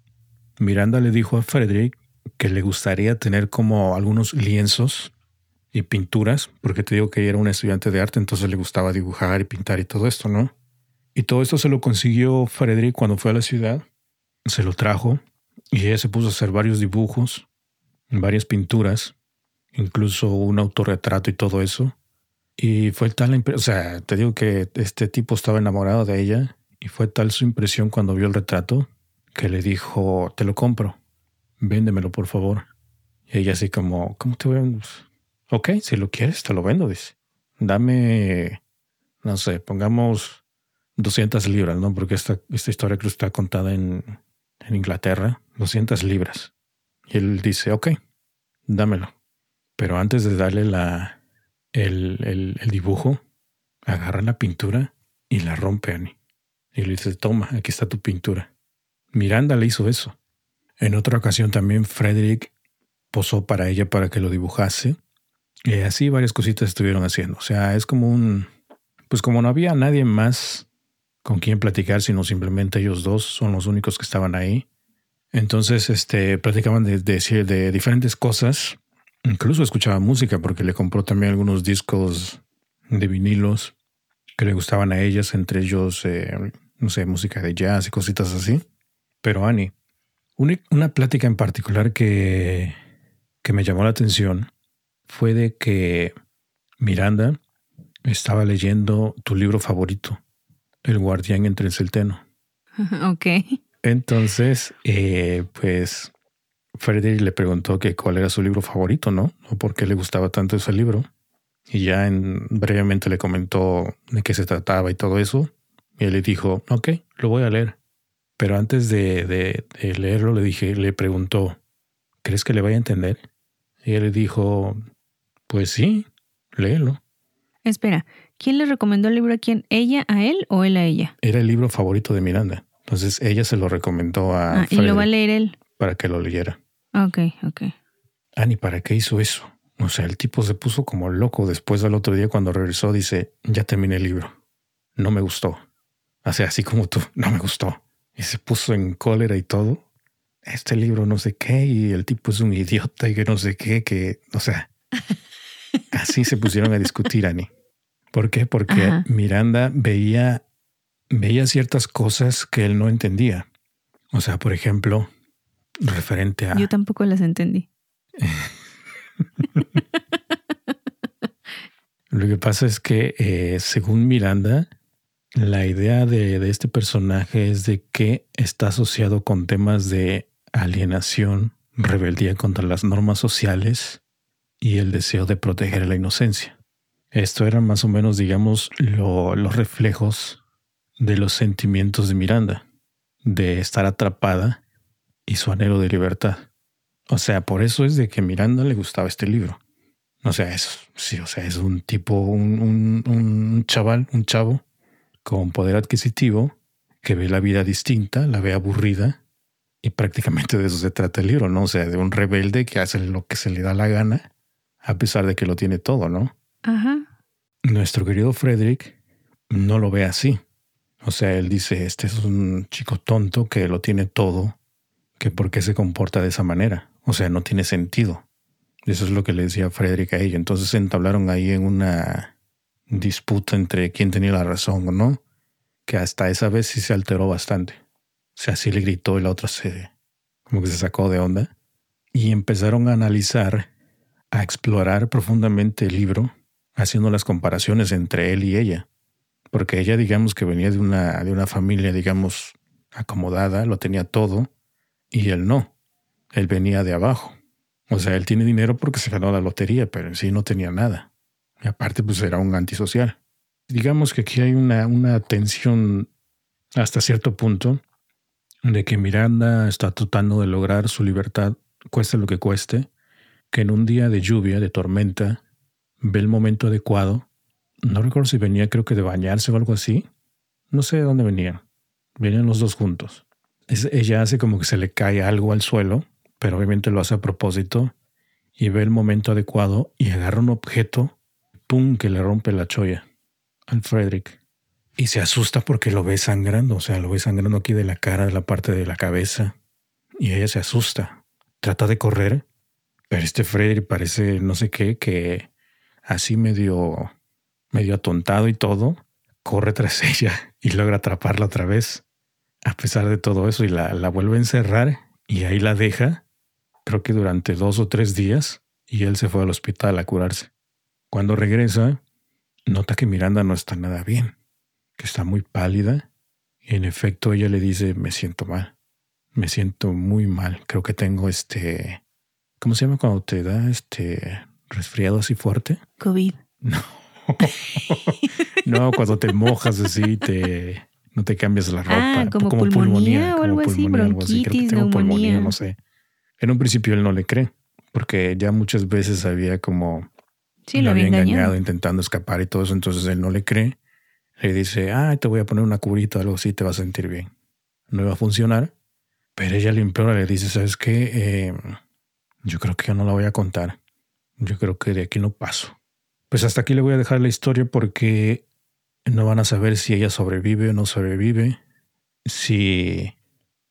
[SPEAKER 2] Miranda le dijo a Frederick que le gustaría tener como algunos lienzos y pinturas, porque te digo que ella era un estudiante de arte, entonces le gustaba dibujar y pintar y todo esto, ¿no? Y todo esto se lo consiguió Frederick cuando fue a la ciudad, se lo trajo y ella se puso a hacer varios dibujos, varias pinturas, incluso un autorretrato y todo eso. Y fue tal la impresión, o sea, te digo que este tipo estaba enamorado de ella y fue tal su impresión cuando vio el retrato que le dijo, te lo compro, véndemelo por favor. Y ella así como, ¿cómo te voy a...? Ok, si lo quieres, te lo vendo, dice. Dame, no sé, pongamos 200 libras, ¿no? Porque esta, esta historia creo que está contada en en Inglaterra, 200 libras. Y él dice, ok, dámelo. Pero antes de darle la, el, el, dibujo, agarra la pintura y la rompe Annie. Y le dice, toma, aquí está tu pintura. Miranda le hizo eso. En otra ocasión también Frederick posó para ella para que lo dibujase. Y así varias cositas estuvieron haciendo. O sea, es como un... Pues como no había nadie más con quién platicar, sino simplemente ellos dos son los únicos que estaban ahí. Entonces, este, platicaban de, de diferentes cosas. Incluso escuchaba música porque le compró también algunos discos de vinilos que le gustaban a ellas, entre ellos, eh, no sé, música de jazz y cositas así. Pero Annie, Una, plática en particular que, que me llamó la atención fue de que Miranda estaba leyendo tu libro favorito, El guardián entre el celteno.
[SPEAKER 1] Ok.
[SPEAKER 2] Entonces, eh, pues Frederick le preguntó que cuál era su libro favorito, ¿no? O por qué le gustaba tanto ese libro. Y ya en, brevemente le comentó de qué se trataba y todo eso. Y él le dijo, ok, lo voy a leer. Pero antes de, de, leerlo, le dije, le preguntó, ¿crees que le vaya a entender? Y él le dijo, pues sí, léelo.
[SPEAKER 1] Espera, ¿quién le recomendó el libro a quién? ¿Ella a él o él a ella?
[SPEAKER 2] Era el libro favorito de Miranda. Entonces ella se lo recomendó a...
[SPEAKER 1] Ah, y lo va a leer él.
[SPEAKER 2] Para que lo leyera.
[SPEAKER 1] Ok, ok.
[SPEAKER 2] Ani, ¿para qué hizo eso? O sea, el tipo se puso como loco después del otro día cuando regresó. Dice, ya terminé el libro. No me gustó. O sea, así como tú, no me gustó. Y se puso en cólera y todo. Este libro no sé qué y el tipo es un idiota y que no sé qué, que, o sea, así se pusieron a discutir, Ani. ¿Por qué? Porque Miranda veía, veía ciertas cosas que él no entendía. O sea, por ejemplo, referente a...
[SPEAKER 1] Yo tampoco las entendí.
[SPEAKER 2] Lo que pasa es que, eh, según Miranda, la idea de, este personaje es de que está asociado con temas de alienación, rebeldía contra las normas sociales y el deseo de proteger la inocencia. Esto eran más o menos, digamos, los reflejos de los sentimientos de Miranda, de estar atrapada y su anhelo de libertad. O sea, por eso es de que Miranda le gustaba este libro. O sea, es, sí, o sea, es un tipo, un, un, chaval, un chavo con poder adquisitivo que ve la vida distinta, la ve aburrida y prácticamente de eso se trata el libro, ¿no? O sea, de un rebelde que hace lo que se le da la gana a pesar de que lo tiene todo, ¿no?
[SPEAKER 1] Ajá.
[SPEAKER 2] Nuestro querido Frederick no lo ve así. O sea, él dice, este es un chico tonto que lo tiene todo que por qué se comporta de esa manera. O sea, no tiene sentido. Eso es lo que le decía Frederick a ella. Entonces se entablaron ahí en una disputa entre quién tenía la razón o no, que hasta esa vez sí se alteró bastante. O sea, sí le gritó y la otra se como que se sacó de onda. Y empezaron a analizar, a explorar profundamente el libro, haciendo las comparaciones entre él y ella. Porque ella, digamos que venía de una, de una familia, digamos, acomodada, lo tenía todo, y él no. Él venía de abajo. O sea, él tiene dinero porque se ganó la lotería, pero en sí no tenía nada. Y aparte, pues era un antisocial. Digamos que aquí hay una, una tensión hasta cierto punto de que Miranda está tratando de lograr su libertad, cueste lo que cueste, que en un día de lluvia, de tormenta, ve el momento adecuado. No recuerdo si venía, creo que de bañarse o algo así. No sé de dónde venían. Venían los dos juntos ella hace como que se le cae algo al suelo, pero obviamente lo hace a propósito y ve el momento adecuado y agarra un objeto, pum, que le rompe la cholla al Frederick. Y se asusta porque lo ve sangrando, o sea, lo ve sangrando aquí de la cara, de la parte de la cabeza. Y ella se asusta. Trata de correr, pero este Frederick parece no sé qué, que así medio, medio atontado y todo, corre tras ella y logra atraparla otra vez a pesar de todo eso y la, la vuelve a encerrar y ahí la deja, creo que durante dos o tres días, y él se fue al hospital a curarse. Cuando regresa, nota que Miranda no está nada bien, que está muy pálida, y en efecto ella le dice, me siento mal, me siento muy mal, creo que tengo este, ¿cómo se llama cuando te da este resfriado así fuerte?
[SPEAKER 1] COVID.
[SPEAKER 2] No. no, cuando te mojas así, te no te cambias la ropa.
[SPEAKER 1] Ah, como, pulmonía, o algo así, bronquitis, neumonía.
[SPEAKER 2] no sé. En un principio él no le cree, porque ya muchas veces había como
[SPEAKER 1] sí, lo había engañado.
[SPEAKER 2] intentando escapar y todo eso, entonces él no le cree. Le dice, ah, te voy a poner una curita o algo así, te vas a sentir bien. No iba a funcionar, pero ella le implora, le dice, ¿sabes qué? Eh, yo creo que yo no la voy a contar. Yo creo que de aquí no paso. Pues hasta aquí le voy a dejar la historia porque no van a saber si ella sobrevive o no sobrevive, si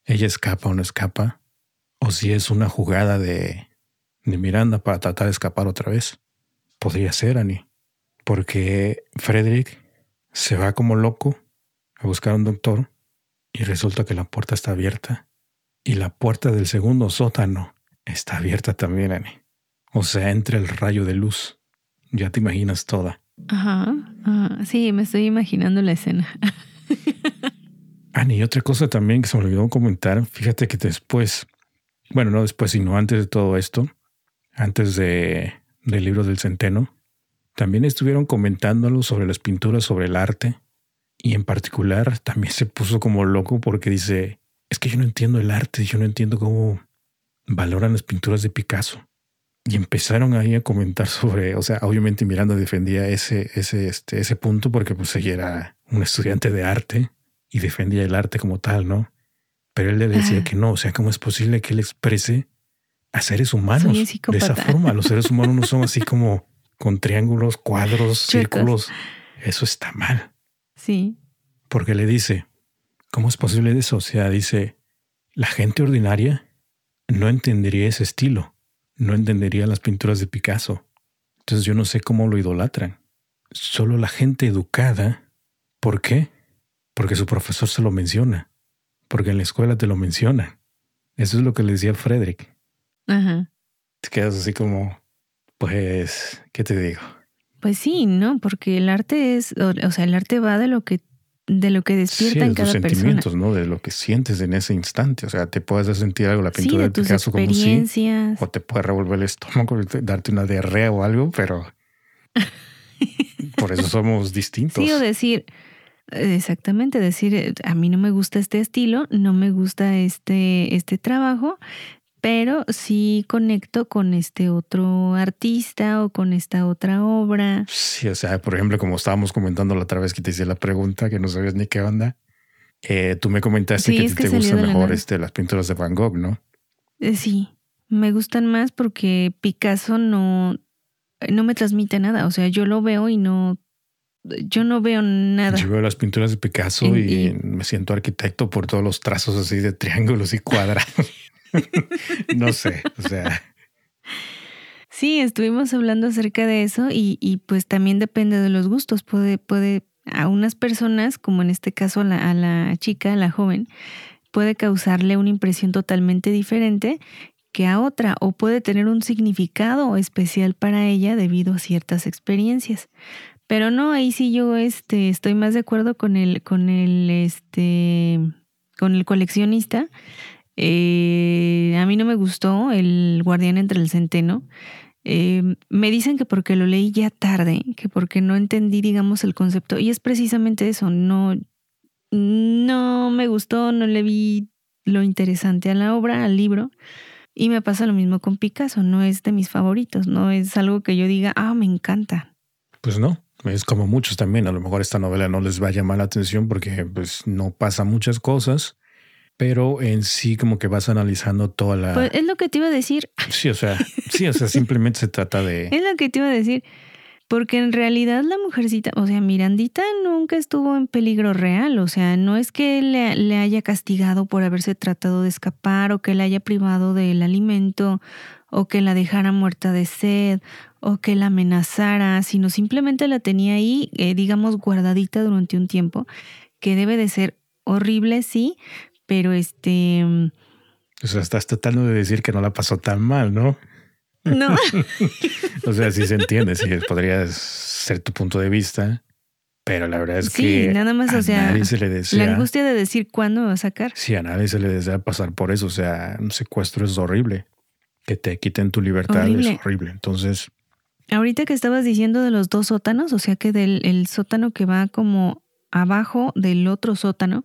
[SPEAKER 2] ella escapa o no escapa, o si es una jugada de, de Miranda para tratar de escapar otra vez. Podría ser, Annie, porque Frederick se va como loco a buscar a un doctor y resulta que la puerta está abierta Y la puerta del segundo sótano está abierta también, Ani. O sea, entra el rayo de luz. Ya te imaginas toda.
[SPEAKER 1] Ajá, sí, me estoy imaginando la escena.
[SPEAKER 2] Ani, y otra cosa también que se me olvidó comentar, fíjate que después, bueno, no después, sino antes de todo esto, antes de, del libro del centeno, también estuvieron comentándolo sobre las pinturas, sobre el arte, y en particular también se puso como loco porque dice, es que yo no entiendo el arte, yo no entiendo cómo valoran las pinturas de Picasso. Y empezaron ahí a comentar sobre, o sea, obviamente Miranda defendía ese, ese, este, ese punto porque pues ella era un estudiante de arte y defendía el arte como tal, ¿no? Pero él le decía que no, o sea, ¿cómo es posible que él exprese a seres humanos de esa forma? Los seres humanos no son así como con triángulos, cuadros, círculos. Eso está mal.
[SPEAKER 1] Sí.
[SPEAKER 2] Porque le dice, ¿cómo es posible eso? O sea, dice, la gente ordinaria no entendería ese estilo, no entendería las pinturas de Picasso. Entonces yo no sé cómo lo idolatran. Solo la gente educada. ¿Por qué? Porque su profesor se lo menciona. Porque en la escuela te lo menciona. Eso es lo que le decía Frederick.
[SPEAKER 1] Ajá.
[SPEAKER 2] Te quedas así como, pues, ¿qué te digo?
[SPEAKER 1] Pues sí, ¿no? Porque el arte es, o, sea, el arte va de lo que de lo que despierta en cada
[SPEAKER 2] sentimientos, ¿no? De lo que sientes en ese instante. O sea, te puedes sentir algo, la pintura de, Picasso como sí, o te puede revolver el estómago, darte una diarrea o algo, pero por eso somos distintos.
[SPEAKER 1] Sí, o decir, exactamente, decir, a mí no me gusta este estilo, no me gusta este, este trabajo, pero sí conecto con este otro artista o con esta otra obra.
[SPEAKER 2] Sí, o sea, por ejemplo, como estábamos comentando la otra vez que te hice la pregunta, que no sabías ni qué onda, eh, tú me comentaste que, te gustan mejor este, las pinturas de Van Gogh, ¿no?
[SPEAKER 1] Eh, sí, me gustan más porque Picasso no, no me transmite nada, o sea, yo lo veo y no... Yo no veo nada.
[SPEAKER 2] Yo veo las pinturas de Picasso y me siento arquitecto por todos los trazos así de triángulos y cuadrados. no sé, o sea.
[SPEAKER 1] Sí, estuvimos hablando acerca de eso y, y, pues también depende de los gustos. Puede, puede, a unas personas, como en este caso a la, a la chica, a la joven, puede causarle una impresión totalmente diferente que a otra o puede tener un significado especial para ella debido a ciertas experiencias. Pero no, ahí sí yo este, estoy más de acuerdo con el, con el, este, con el coleccionista eh, a mí no me gustó El Guardián entre el Centeno. Eh, me dicen que porque lo leí ya tarde, que porque no entendí, digamos, el concepto. Y es precisamente eso, no, no me gustó, no le vi lo interesante a la obra, al libro. Y me pasa lo mismo con Picasso, no es de mis favoritos, no es algo que yo diga, ah, me encanta.
[SPEAKER 2] Pues no, es como muchos también, a lo mejor esta novela no les va a llamar la atención porque pues no pasa muchas cosas pero en sí como que vas analizando toda la...
[SPEAKER 1] Pues es lo que te iba a decir.
[SPEAKER 2] Sí, o sea, sí, o sea, simplemente se trata de...
[SPEAKER 1] Es lo que te iba a decir, porque en realidad la mujercita, o sea, Mirandita nunca estuvo en peligro real, o sea, no es que le, le haya castigado por haberse tratado de escapar o que le haya privado del alimento o que la dejara muerta de sed o que la amenazara, sino simplemente la tenía ahí, eh, digamos, guardadita durante un tiempo, que debe de ser horrible, sí, pero este...
[SPEAKER 2] O sea, estás tratando de decir que no la pasó tan mal, ¿no?
[SPEAKER 1] No.
[SPEAKER 2] o sea, sí se entiende, sí, podría ser tu punto de vista, pero la verdad es que.
[SPEAKER 1] Sí, nada más, o sea, la angustia de decir cuándo me va a sacar.
[SPEAKER 2] Sí, a nadie se le desea pasar por eso. O sea, un secuestro es horrible. Que te quiten tu libertad es horrible. Entonces.
[SPEAKER 1] Ahorita que estabas diciendo de los dos sótanos, o sea que del el sótano que va como abajo del otro sótano,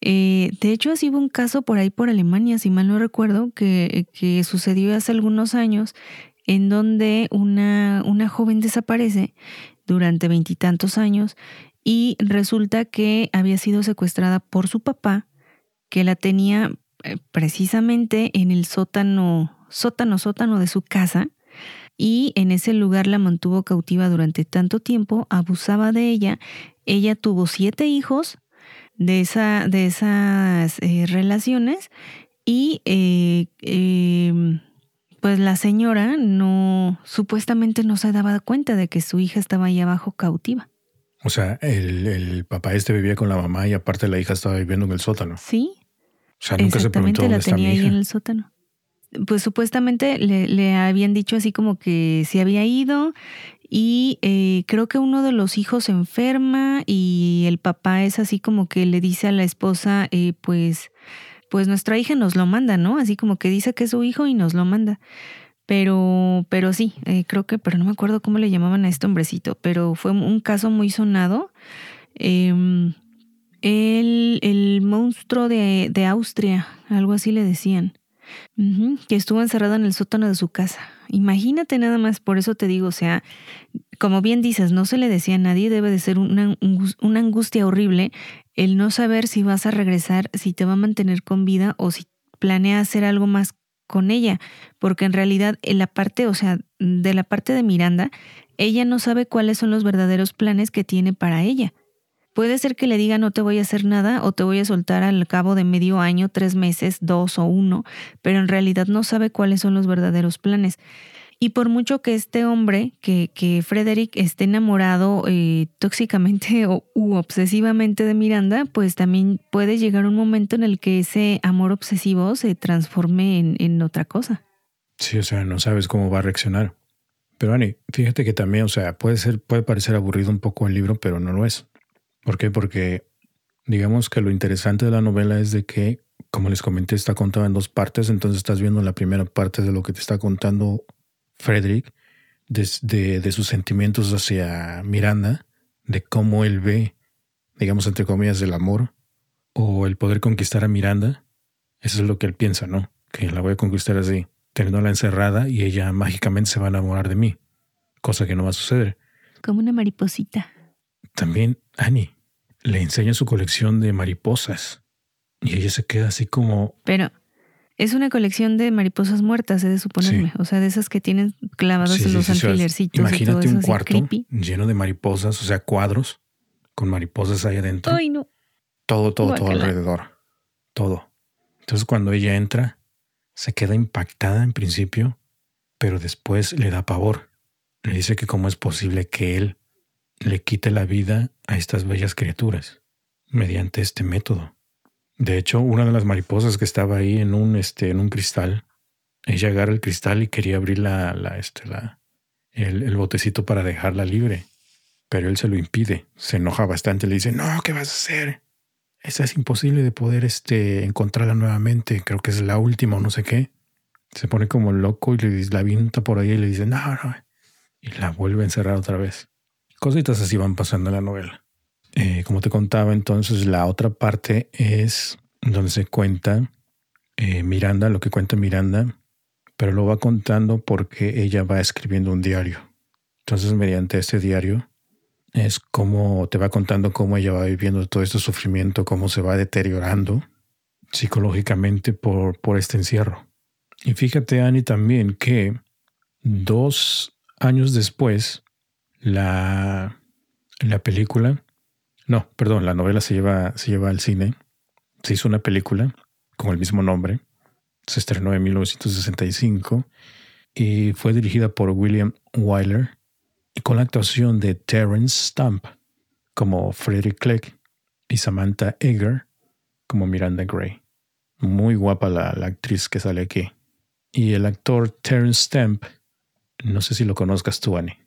[SPEAKER 1] eh, de hecho, así hubo un caso por ahí por Alemania, si mal no recuerdo, que, que sucedió hace algunos años, en donde una, una joven desaparece durante veintitantos años y resulta que había sido secuestrada por su papá, que la tenía eh, precisamente en el sótano, sótano, sótano de su casa, y en ese lugar la mantuvo cautiva durante tanto tiempo, abusaba de ella. Ella tuvo siete hijos, de, esa, de esas eh, relaciones y eh, em, pues la señora no, supuestamente no se daba cuenta de que su hija estaba ahí abajo cautiva.
[SPEAKER 2] O sea, el, el papá este vivía con la mamá y aparte la hija estaba viviendo en el sótano.
[SPEAKER 1] Sí.
[SPEAKER 2] O sea, nunca se preguntó dónde
[SPEAKER 1] la
[SPEAKER 2] está mi
[SPEAKER 1] tenía ahí en el sótano. Pues supuestamente le, le habían dicho así como que se había ido y eh, creo que uno de los hijos se enferma y el papá es así como que le dice a la esposa, eh, pues, pues nuestra hija nos lo manda, ¿no? Así como que dice que es su hijo y nos lo manda. Pero, pero sí, eh, creo que, pero no me acuerdo cómo le llamaban a este hombrecito, pero fue un caso muy sonado. Em, el, el, monstruo de, de, Austria, algo así le decían, que estuvo encerrado en el sótano de su casa. Imagínate nada más, por eso te digo, o sea, como bien dices, no se le decía a nadie, debe de ser una, una angustia horrible el no saber si vas a regresar, si te va a mantener con vida o si planea hacer algo más con ella, porque en realidad en la parte, o sea, de la parte de Miranda, ella no sabe cuáles son los verdaderos planes que tiene para ella. Puede ser que le diga no te voy a hacer nada o te voy a soltar al cabo de medio año, tres meses, dos o uno, pero en realidad no sabe cuáles son los verdaderos planes. Y por mucho que este hombre, que, que Frederick esté enamorado eh, tóxicamente o u obsesivamente de Miranda, pues también puede llegar un momento en el que ese amor obsesivo se transforme en, en otra cosa.
[SPEAKER 2] Sí, o sea, no sabes cómo va a reaccionar. Pero Ani, fíjate que también, o sea, puede ser, puede parecer aburrido un poco el libro, pero no lo es. ¿Por qué? Porque digamos que lo interesante de la novela es de que, como les comenté, está contada en dos partes, entonces estás viendo la primera parte de lo que te está contando Frederick, de, de, de sus sentimientos hacia Miranda, de cómo él ve, digamos, entre comillas, el amor o el poder conquistar a Miranda. Eso es lo que él piensa, ¿no? Que la voy a conquistar así, teniéndola encerrada y ella mágicamente se va a enamorar de mí, cosa que no va a suceder.
[SPEAKER 1] Como una mariposita.
[SPEAKER 2] También Annie le enseña su colección de mariposas y ella se queda así como...
[SPEAKER 1] Pero es una colección de mariposas muertas, he de suponerme. Sí. O sea, de esas que tienen clavados
[SPEAKER 2] sí,
[SPEAKER 1] en los
[SPEAKER 2] sí,
[SPEAKER 1] alfilercitos.
[SPEAKER 2] Imagínate
[SPEAKER 1] y todo
[SPEAKER 2] un
[SPEAKER 1] eso,
[SPEAKER 2] cuarto
[SPEAKER 1] así, creepy.
[SPEAKER 2] lleno de mariposas, o sea, cuadros con mariposas ahí adentro.
[SPEAKER 1] Ay, no.
[SPEAKER 2] Todo, todo, todo alrededor. Todo. Entonces cuando ella entra, se queda impactada en principio, pero después le da pavor. Le dice que cómo es posible que él le quite la vida a estas bellas criaturas mediante este método. De hecho, una de las mariposas que estaba ahí en un, este, en un cristal, ella agarra el cristal y quería abrir la, la, este, la, el, el botecito para dejarla libre, pero él se lo impide. Se enoja bastante, le dice, no, ¿qué vas a hacer? Esa es imposible de poder este, encontrarla nuevamente. Creo que es la última o no sé qué. Se pone como loco y le la avienta por ahí y le dice, no, no. Y la vuelve a encerrar otra vez. Cositas así van pasando en la novela. Eh, como te contaba, entonces la otra parte es donde se cuenta eh, Miranda, lo que cuenta Miranda, pero lo va contando porque ella va escribiendo un diario. Entonces, mediante este diario, es como te va contando cómo ella va viviendo todo este sufrimiento, cómo se va deteriorando psicológicamente por, por este encierro. Y fíjate, Annie, también que dos años después, la, la película, no, perdón, la novela se lleva, se lleva al cine, se hizo una película con el mismo nombre, se estrenó en 1965 y fue dirigida por William Wyler y con la actuación de Terence Stamp como Frederick Clegg y Samantha Egger como Miranda Gray. Muy guapa la, la, actriz que sale aquí. Y el actor Terence Stamp, no sé si lo conozcas tú, Annie,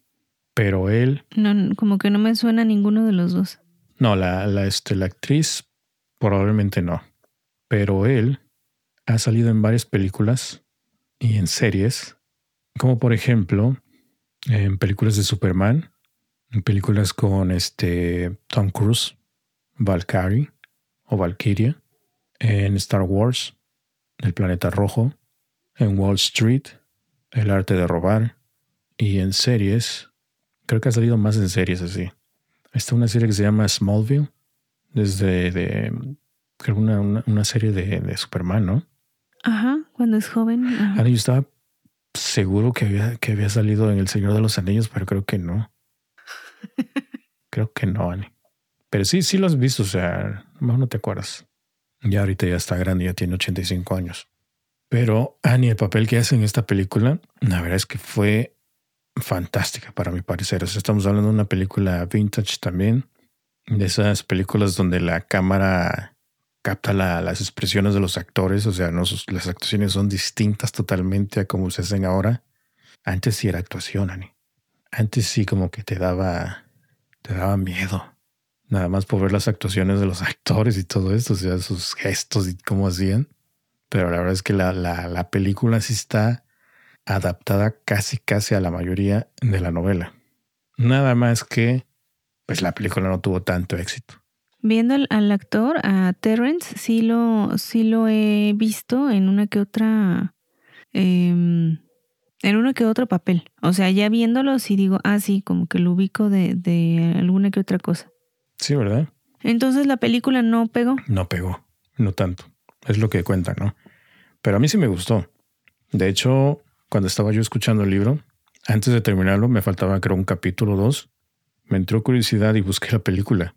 [SPEAKER 2] pero él...
[SPEAKER 1] No, como que no me suena ninguno de los dos.
[SPEAKER 2] No, la, la, este, la actriz probablemente no, pero él ha salido en varias películas y en series, como por ejemplo en películas de Superman, en películas con este Tom Cruise, Valkyrie o Valkyria, en Star Wars, El Planeta Rojo, en Wall Street, El Arte de Robar, y en series, creo que ha salido más en series así. Está una serie que se llama Smallville, desde de, creo una, una, una serie de, de, Superman, ¿no?
[SPEAKER 1] Ajá, cuando es joven. Ajá.
[SPEAKER 2] Ahora yo estaba seguro que había, que había salido en El Señor de los Anillos, pero creo que no. creo que no, Ani. Pero sí, sí lo has visto, o sea, mejor no te acuerdas. Ya ahorita ya está grande, ya tiene 85 años. Pero Annie, el papel que hace en esta película, la verdad es que fue fantástica para mi parecer. O sea, estamos hablando de una película vintage también, de esas películas donde la cámara capta las expresiones de los actores, o sea, no, las actuaciones son distintas totalmente a como se hacen ahora. Antes sí era actuación, Ani. Antes sí como que te daba, te daba miedo. Nada más por ver las actuaciones de los actores y todo esto, o sea, sus gestos y cómo hacían. Pero la verdad es que la, la, la película sí está adaptada casi casi a la mayoría de la novela. Nada más que pues la película no tuvo tanto éxito.
[SPEAKER 1] Viendo al, actor, a Terrence, sí lo, sí lo he visto en una que otra. Em, en uno que otro papel. O sea, ya viéndolo, sí digo, ah, sí, como que lo ubico de, de alguna que otra cosa.
[SPEAKER 2] Sí, ¿verdad?
[SPEAKER 1] Entonces la película no pegó.
[SPEAKER 2] No pegó, no tanto. Es lo que cuentan, ¿no? Pero a mí sí me gustó. De hecho, cuando estaba yo escuchando el libro, antes de terminarlo, me faltaba creo un capítulo o dos. Me entró curiosidad y busqué la película.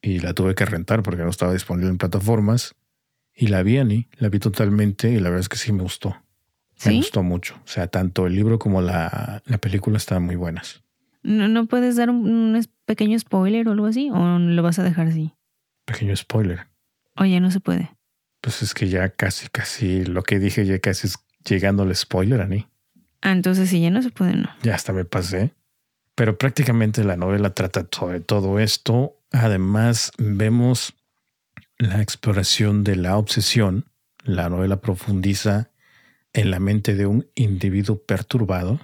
[SPEAKER 2] Y la tuve que rentar porque no estaba disponible en plataformas. Y la vi, Ani, la vi totalmente y la verdad es que sí me gustó. Me gustó mucho. O sea, tanto el libro como la, película están muy buenas.
[SPEAKER 1] ¿No, ¿No puedes dar un, pequeño spoiler o algo así? ¿O lo vas a dejar así?
[SPEAKER 2] Pequeño spoiler.
[SPEAKER 1] Oye, no se puede.
[SPEAKER 2] Pues es que ya casi, casi lo que dije ya casi es llegando al spoiler, Ani.
[SPEAKER 1] Ah, entonces si ya no se puede, no.
[SPEAKER 2] Ya hasta me pasé. Pero prácticamente la novela trata sobre todo esto. Además, vemos la exploración de la obsesión. La novela profundiza en la mente de un individuo perturbado,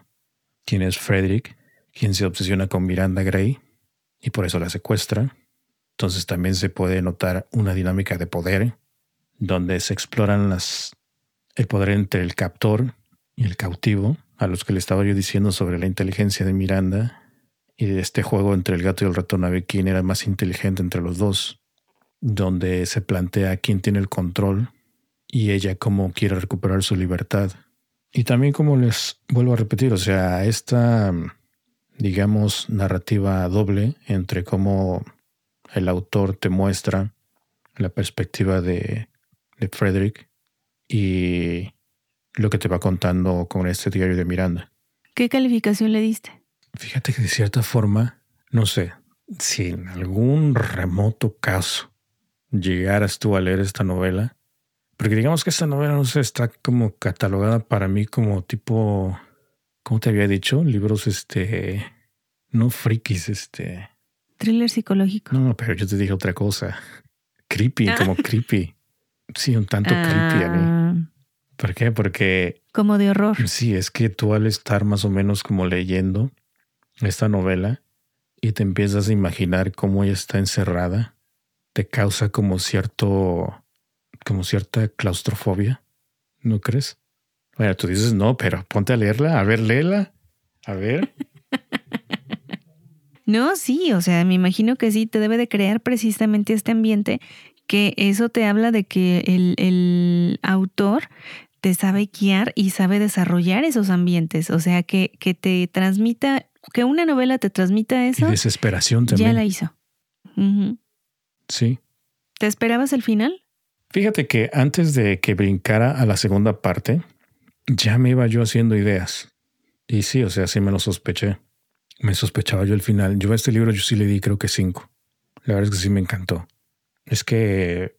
[SPEAKER 2] quien es Frederick, quien se obsesiona con Miranda Gray y por eso la secuestra. Entonces también se puede notar una dinámica de poder, donde se exploran las el poder entre el captor y el cautivo, a los que le estaba yo diciendo sobre la inteligencia de Miranda y este juego entre el gato y el ratón a ver quién era más inteligente entre los dos, donde se plantea quién tiene el control y ella cómo quiere recuperar su libertad. Y también como les vuelvo a repetir, o sea, esta, digamos, narrativa doble entre cómo el autor te muestra la perspectiva de, de Frederick y lo que te va contando con este diario de Miranda.
[SPEAKER 1] ¿Qué calificación le diste?
[SPEAKER 2] Fíjate que de cierta forma, no sé, si en algún remoto caso llegaras tú a leer esta novela, porque digamos que esta novela, no sé, está como catalogada para mí como tipo, ¿cómo te había dicho? Libros, este, no frikis, este...
[SPEAKER 1] Thriller psicológico.
[SPEAKER 2] No, pero yo te dije otra cosa. Creepy, ah. como creepy. Sí, un tanto creepy a mí. ¿Por qué? Porque...
[SPEAKER 1] Como de horror.
[SPEAKER 2] Sí, es que tú al estar más o menos como leyendo esta novela y te empiezas a imaginar cómo ella está encerrada, te causa como cierto, como cierta claustrofobia, ¿no crees? Bueno, tú dices no, pero ponte a leerla, a ver, léela, a ver.
[SPEAKER 1] No, sí, o sea, me imagino que sí, te debe de crear precisamente este ambiente que eso te habla de que el, autor te sabe guiar y sabe desarrollar esos ambientes. O sea, que, que te transmita, que una novela te transmita eso.
[SPEAKER 2] Y desesperación también.
[SPEAKER 1] Ya la hizo.
[SPEAKER 2] Sí.
[SPEAKER 1] ¿Te esperabas el final?
[SPEAKER 2] Fíjate que antes de que brincara a la segunda parte, ya me iba yo haciendo ideas. Y sí, o sea, sí me lo sospeché. Me sospechaba yo el final. Yo a este libro yo sí le di creo que cinco. La verdad es que sí me encantó. Es que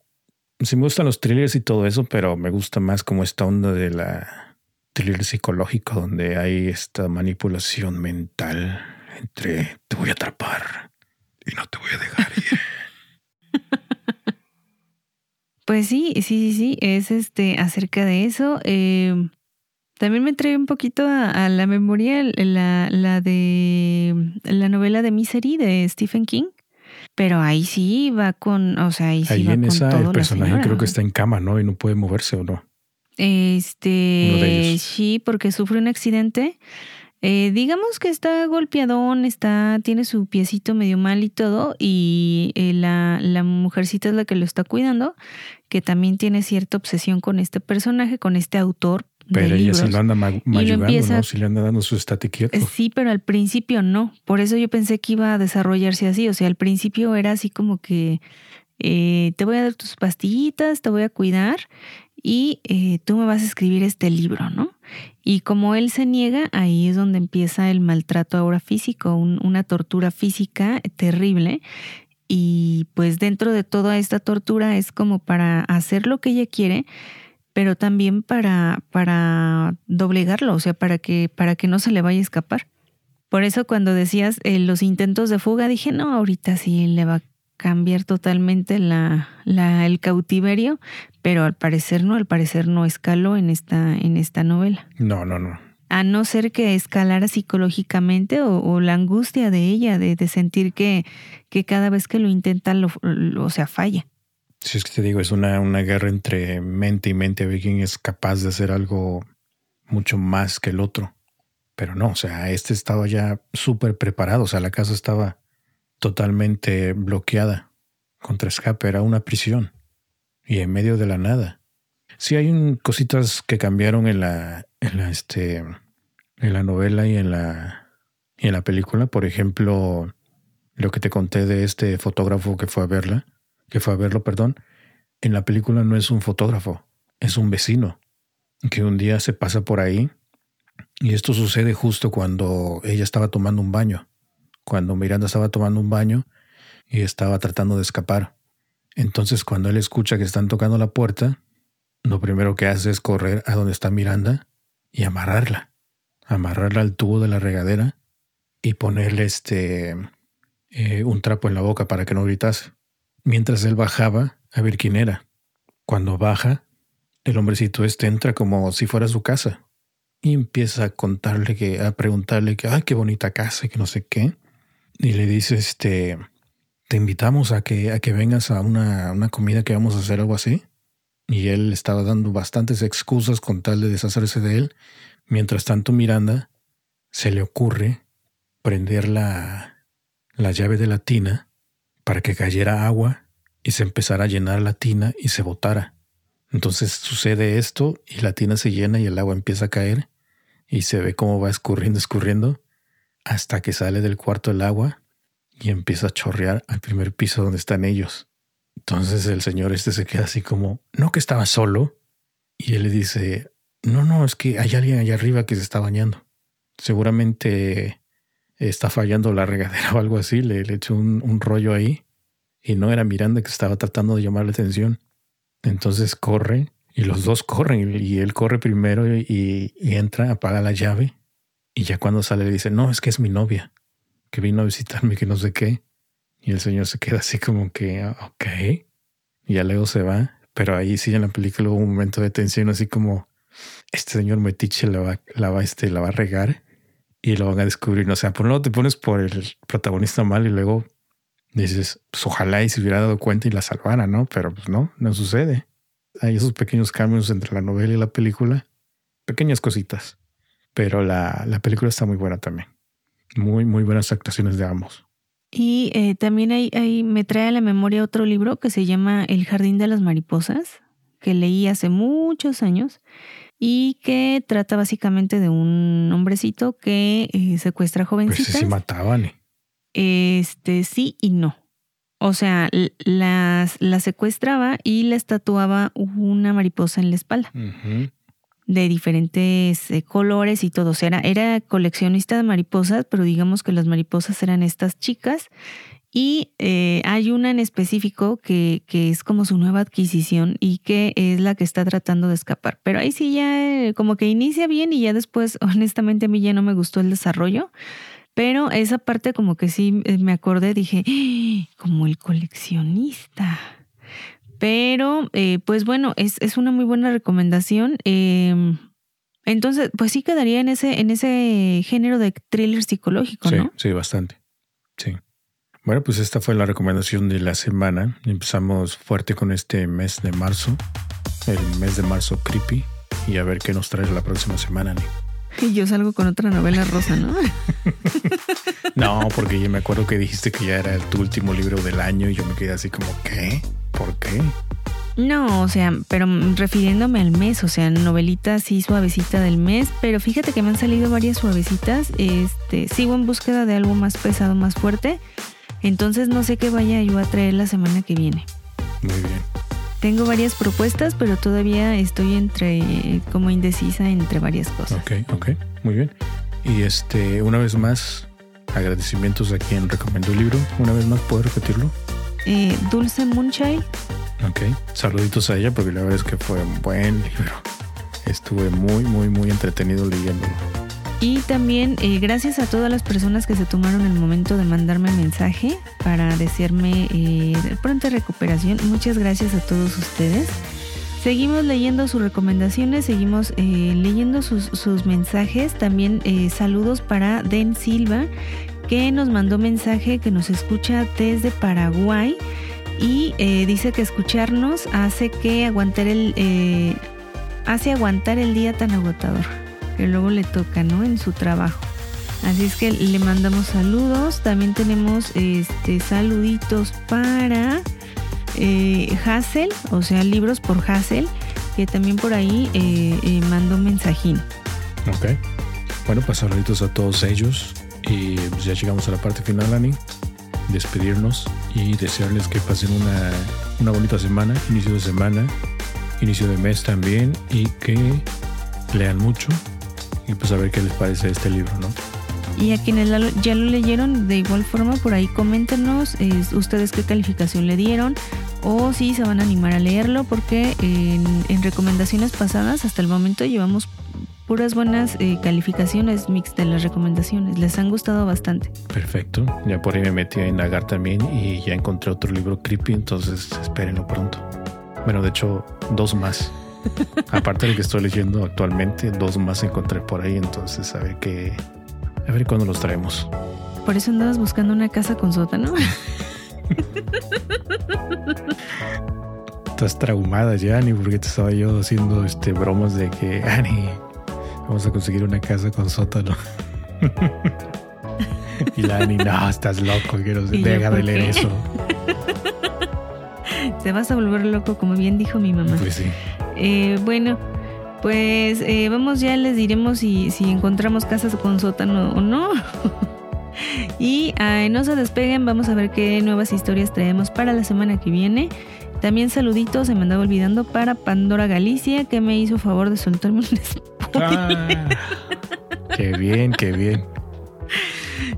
[SPEAKER 2] sí me gustan los thrillers y todo eso, pero me gusta más como esta onda de la thriller psicológico donde hay esta manipulación mental entre te voy a atrapar y no te voy a dejar ir.
[SPEAKER 1] Pues sí, sí, sí, sí, es este acerca de eso. Em, también me trae un poquito a, la memoria la, la, de la novela de Misery de Stephen King. Pero ahí sí va con, o sea, ahí sí
[SPEAKER 2] ahí
[SPEAKER 1] va
[SPEAKER 2] en
[SPEAKER 1] con
[SPEAKER 2] esa el personaje creo que está en cama, ¿no? Y no puede moverse o no.
[SPEAKER 1] Este, sí, porque sufre un accidente. Eh, digamos que está golpeadón, está, tiene su piecito medio mal y todo, y eh, la, la mujercita es la que lo está cuidando, que también tiene cierta obsesión con este personaje, con este autor,
[SPEAKER 2] pero ella sí lo anda mayugando, ¿no? Sí le anda dando su estate
[SPEAKER 1] eh, Sí, pero al principio no. Por eso yo pensé que iba a desarrollarse así. O sea, al principio era así como que eh, te voy a dar tus pastillitas, te voy a cuidar y eh, tú me vas a escribir este libro, ¿no? Y como él se niega, ahí es donde empieza el maltrato ahora físico, una tortura física terrible. y pues dentro de toda esta tortura es como para hacer lo que ella quiere, pero también para, para doblegarlo, o sea, para que, para que no se le vaya a escapar. Por eso cuando decías eh, los intentos de fuga, dije, no, ahorita sí le va a cambiar totalmente la, la, el cautiverio, pero al parecer no, al parecer no escaló en esta, en esta novela.
[SPEAKER 2] No, no, no.
[SPEAKER 1] A no ser que escalara psicológicamente o, la angustia de ella, de, de sentir que, que, cada vez que lo intenta, lo, o sea, falla.
[SPEAKER 2] Si es que te digo, es una, una guerra entre mente y mente, a es capaz de hacer algo mucho más que el otro. Pero no, o sea, este estaba ya súper preparado, o sea, la casa estaba totalmente bloqueada contra escape, era una prisión y en medio de la nada. Sí hay cositas que cambiaron en la, en la, este, en la novela y en la, y en la película. Por ejemplo, lo que te conté de este fotógrafo que fue a verla, que fue a verlo, perdón. En la película no es un fotógrafo, es un vecino que un día se pasa por ahí y esto sucede justo cuando ella estaba tomando un baño, cuando Miranda estaba tomando un baño y estaba tratando de escapar. Entonces cuando él escucha que están tocando la puerta, lo primero que hace es correr a donde está Miranda y amarrarla, amarrarla al tubo de la regadera y ponerle este eh, un trapo en la boca para que no gritase. Mientras él bajaba a ver quién era. Cuando baja, el hombrecito este entra como si fuera su casa y empieza a contarle que, a preguntarle que, ay, qué bonita casa que no sé qué. Y le dice, este, te invitamos a que, a que vengas a una, una comida que vamos a hacer algo así. Y él estaba dando bastantes excusas con tal de deshacerse de él. Mientras tanto, Miranda se le ocurre prender la, la llave de la tina para que cayera agua y se empezara a llenar la tina y se botara. Entonces sucede esto y la tina se llena y el agua empieza a caer y se ve cómo va escurriendo, escurriendo hasta que sale del cuarto el agua y empieza a chorrear al primer piso donde están ellos. Entonces el señor este se queda así como, no que estaba solo. Y él le dice, no, no, es que hay alguien allá arriba que se está bañando. Seguramente está fallando la regadera o algo así. Le, le echó un, rollo ahí. Y no era Miranda que estaba tratando de llamar la atención. Entonces corre y los dos corren y él corre primero y, entra, apaga la llave. Y ya cuando sale le dice, no, es que es mi novia, que vino a visitarme, que no sé qué. Y el señor se queda así como que, ah, ok. Y ya luego se va. Pero ahí sí en la película hubo un momento de tensión, así como este señor Metiche la va, va, este, la va a regar y lo van a descubrir. O sea, por un lado te pones por el protagonista mal y luego dices, pues ojalá y se hubiera dado cuenta y la salvara, ¿no? Pero pues no, no sucede. Hay esos pequeños cambios entre la novela y la película. Pequeñas cositas. Pero la, la película está muy buena también. Muy, muy buenas actuaciones de ambos.
[SPEAKER 1] Y eh, también hay, me trae a la memoria otro libro que se llama El Jardín de las Mariposas, que leí hace muchos años y que trata básicamente de un hombrecito que eh, secuestra jovencitas. Pues
[SPEAKER 2] sí mataban. ¿eh?
[SPEAKER 1] Este, sí y no. O sea, las, la secuestraba y le tatuaba una mariposa en la espalda de diferentes eh, colores y todo. O sea, era, coleccionista de mariposas, pero digamos que las mariposas eran estas chicas. Y eh, hay una en específico que, que, es como su nueva adquisición y que es la que está tratando de escapar. Pero ahí sí ya eh, como que inicia bien y ya después, honestamente, a mí ya no me gustó el desarrollo. Pero esa parte como que sí me acordé, dije, ¡Ah! como el coleccionista. Pero, eh, pues bueno, es, es, una muy buena recomendación. Em, entonces, pues sí quedaría en ese, en ese género de thriller psicológico,
[SPEAKER 2] sí,
[SPEAKER 1] ¿no?
[SPEAKER 2] Sí, bastante. Sí. Bueno, pues esta fue la recomendación de la semana. Empezamos fuerte con este mes de marzo, el mes de marzo creepy, y a ver qué nos trae la próxima semana.
[SPEAKER 1] Y yo salgo con otra novela rosa, ¿no?
[SPEAKER 2] no, porque yo me acuerdo que dijiste que ya era tu último libro del año y yo me quedé así como, ¿qué? ¿Por qué?
[SPEAKER 1] No, o sea, pero refiriéndome al mes, o sea, novelita así suavecita del mes, pero fíjate que me han salido varias suavecitas. Este, sigo en búsqueda de algo más pesado, más fuerte. Entonces no sé qué vaya yo a traer la semana que viene.
[SPEAKER 2] Muy bien.
[SPEAKER 1] Tengo varias propuestas, pero todavía estoy entre como indecisa entre varias cosas.
[SPEAKER 2] Ok, ok, muy bien. Y este, una vez más, agradecimientos a quien recomendó el libro. Una vez más, ¿puedo repetirlo?
[SPEAKER 1] eh, Dulce Moonchild.
[SPEAKER 2] Ok, saluditos a ella porque la verdad es que fue un buen libro. Estuve muy, muy, muy entretenido leyéndolo.
[SPEAKER 1] Y también eh, gracias a todas las personas que se tomaron el momento de mandarme mensaje para desearme eh, pronta recuperación. Muchas gracias a todos ustedes. Seguimos leyendo sus recomendaciones, seguimos eh, leyendo sus, sus, mensajes. También eh, saludos para Den Silva, que nos mandó mensaje que nos escucha desde Paraguay y dice que escucharnos hace que aguantar el hace aguantar el día tan agotador que luego le toca, ¿no? En su trabajo. Así es que le mandamos saludos. También tenemos este saluditos para eh, Hassel, o sea, libros por Hassel, que también por ahí eh, eh, mandó mensajín.
[SPEAKER 2] Ok. Bueno, pues saluditos a todos ellos. Y pues ya llegamos a la parte final, Ani. Despedirnos y desearles que pasen una, una bonita semana, inicio de semana, inicio de mes también, y que lean mucho y pues a ver qué les parece este libro, ¿no?
[SPEAKER 1] Y a quienes la- ya lo leyeron, de igual forma, por ahí coméntenos eh, ustedes qué calificación le dieron o si se van a animar a leerlo, porque en, en recomendaciones pasadas, hasta el momento, llevamos puras buenas eh, calificaciones mix de las recomendaciones. Les han gustado bastante.
[SPEAKER 2] Perfecto. Ya por ahí me metí a indagar también y ya encontré otro libro creepy, entonces espérenlo pronto. Bueno, de hecho, dos más. Aparte del que estoy leyendo actualmente, dos más encontré por ahí, entonces a ver qué. A ver cuándo los traemos.
[SPEAKER 1] Por eso andabas buscando una casa con sótano.
[SPEAKER 2] Estás traumada ya, Ani, porque te estaba yo haciendo este bromas de que, Ani, vamos a conseguir una casa con sótano. y la Ani, no, estás loco, quiero
[SPEAKER 1] ¿Y yo
[SPEAKER 2] deja de leer
[SPEAKER 1] qué?
[SPEAKER 2] eso.
[SPEAKER 1] Te vas a volver loco, como bien dijo mi mamá.
[SPEAKER 2] Pues sí.
[SPEAKER 1] Eh, bueno, pues eh, vamos ya les diremos si, si encontramos casas con sótano o no. y ay, no se despeguen, vamos a ver qué nuevas historias traemos para la semana que viene. También saluditos, se me andaba olvidando, para Pandora Galicia, que me hizo favor de soltarme un spoiler
[SPEAKER 2] Ah, qué bien, qué bien.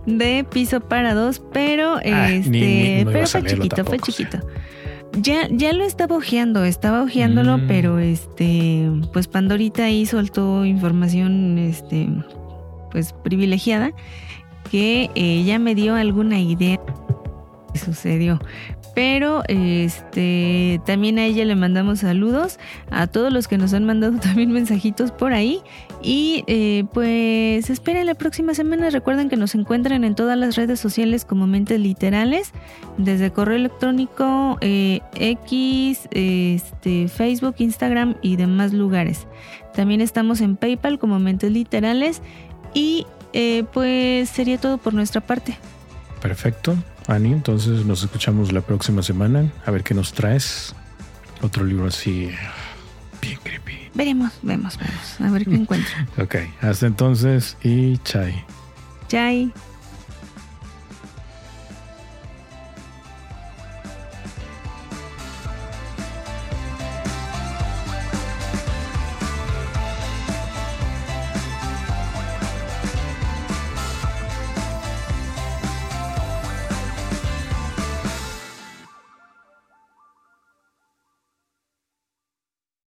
[SPEAKER 1] de piso para dos, pero
[SPEAKER 2] Ah,
[SPEAKER 1] este,
[SPEAKER 2] ni- ni- no
[SPEAKER 1] pero fue chiquito, fue
[SPEAKER 2] tampoco,
[SPEAKER 1] chiquito. Ya, ya lo estaba ojeando, estaba ojeándolo,
[SPEAKER 2] Mm.
[SPEAKER 1] pero este, pues Pandorita ahí soltó información, este, pues privilegiada, que eh, ya me dio alguna idea que sucedió. Pero este también a ella le mandamos saludos, a todos los que nos han mandado también mensajitos por ahí. Y eh, pues esperen la próxima semana. Recuerden que nos encuentran en todas las redes sociales como Mentes Literales, desde correo electrónico, eh, X, este, Facebook, Instagram y demás lugares. También estamos en PayPal como Mentes Literales. Y eh, pues sería todo por nuestra parte.
[SPEAKER 2] Perfecto, Ani. Entonces nos escuchamos la próxima semana. A ver qué nos traes. Otro libro así, bien creepy.
[SPEAKER 1] Veremos, vemos, vemos. A ver qué encuentro.
[SPEAKER 2] Ok, hasta entonces y chai.
[SPEAKER 1] Chai.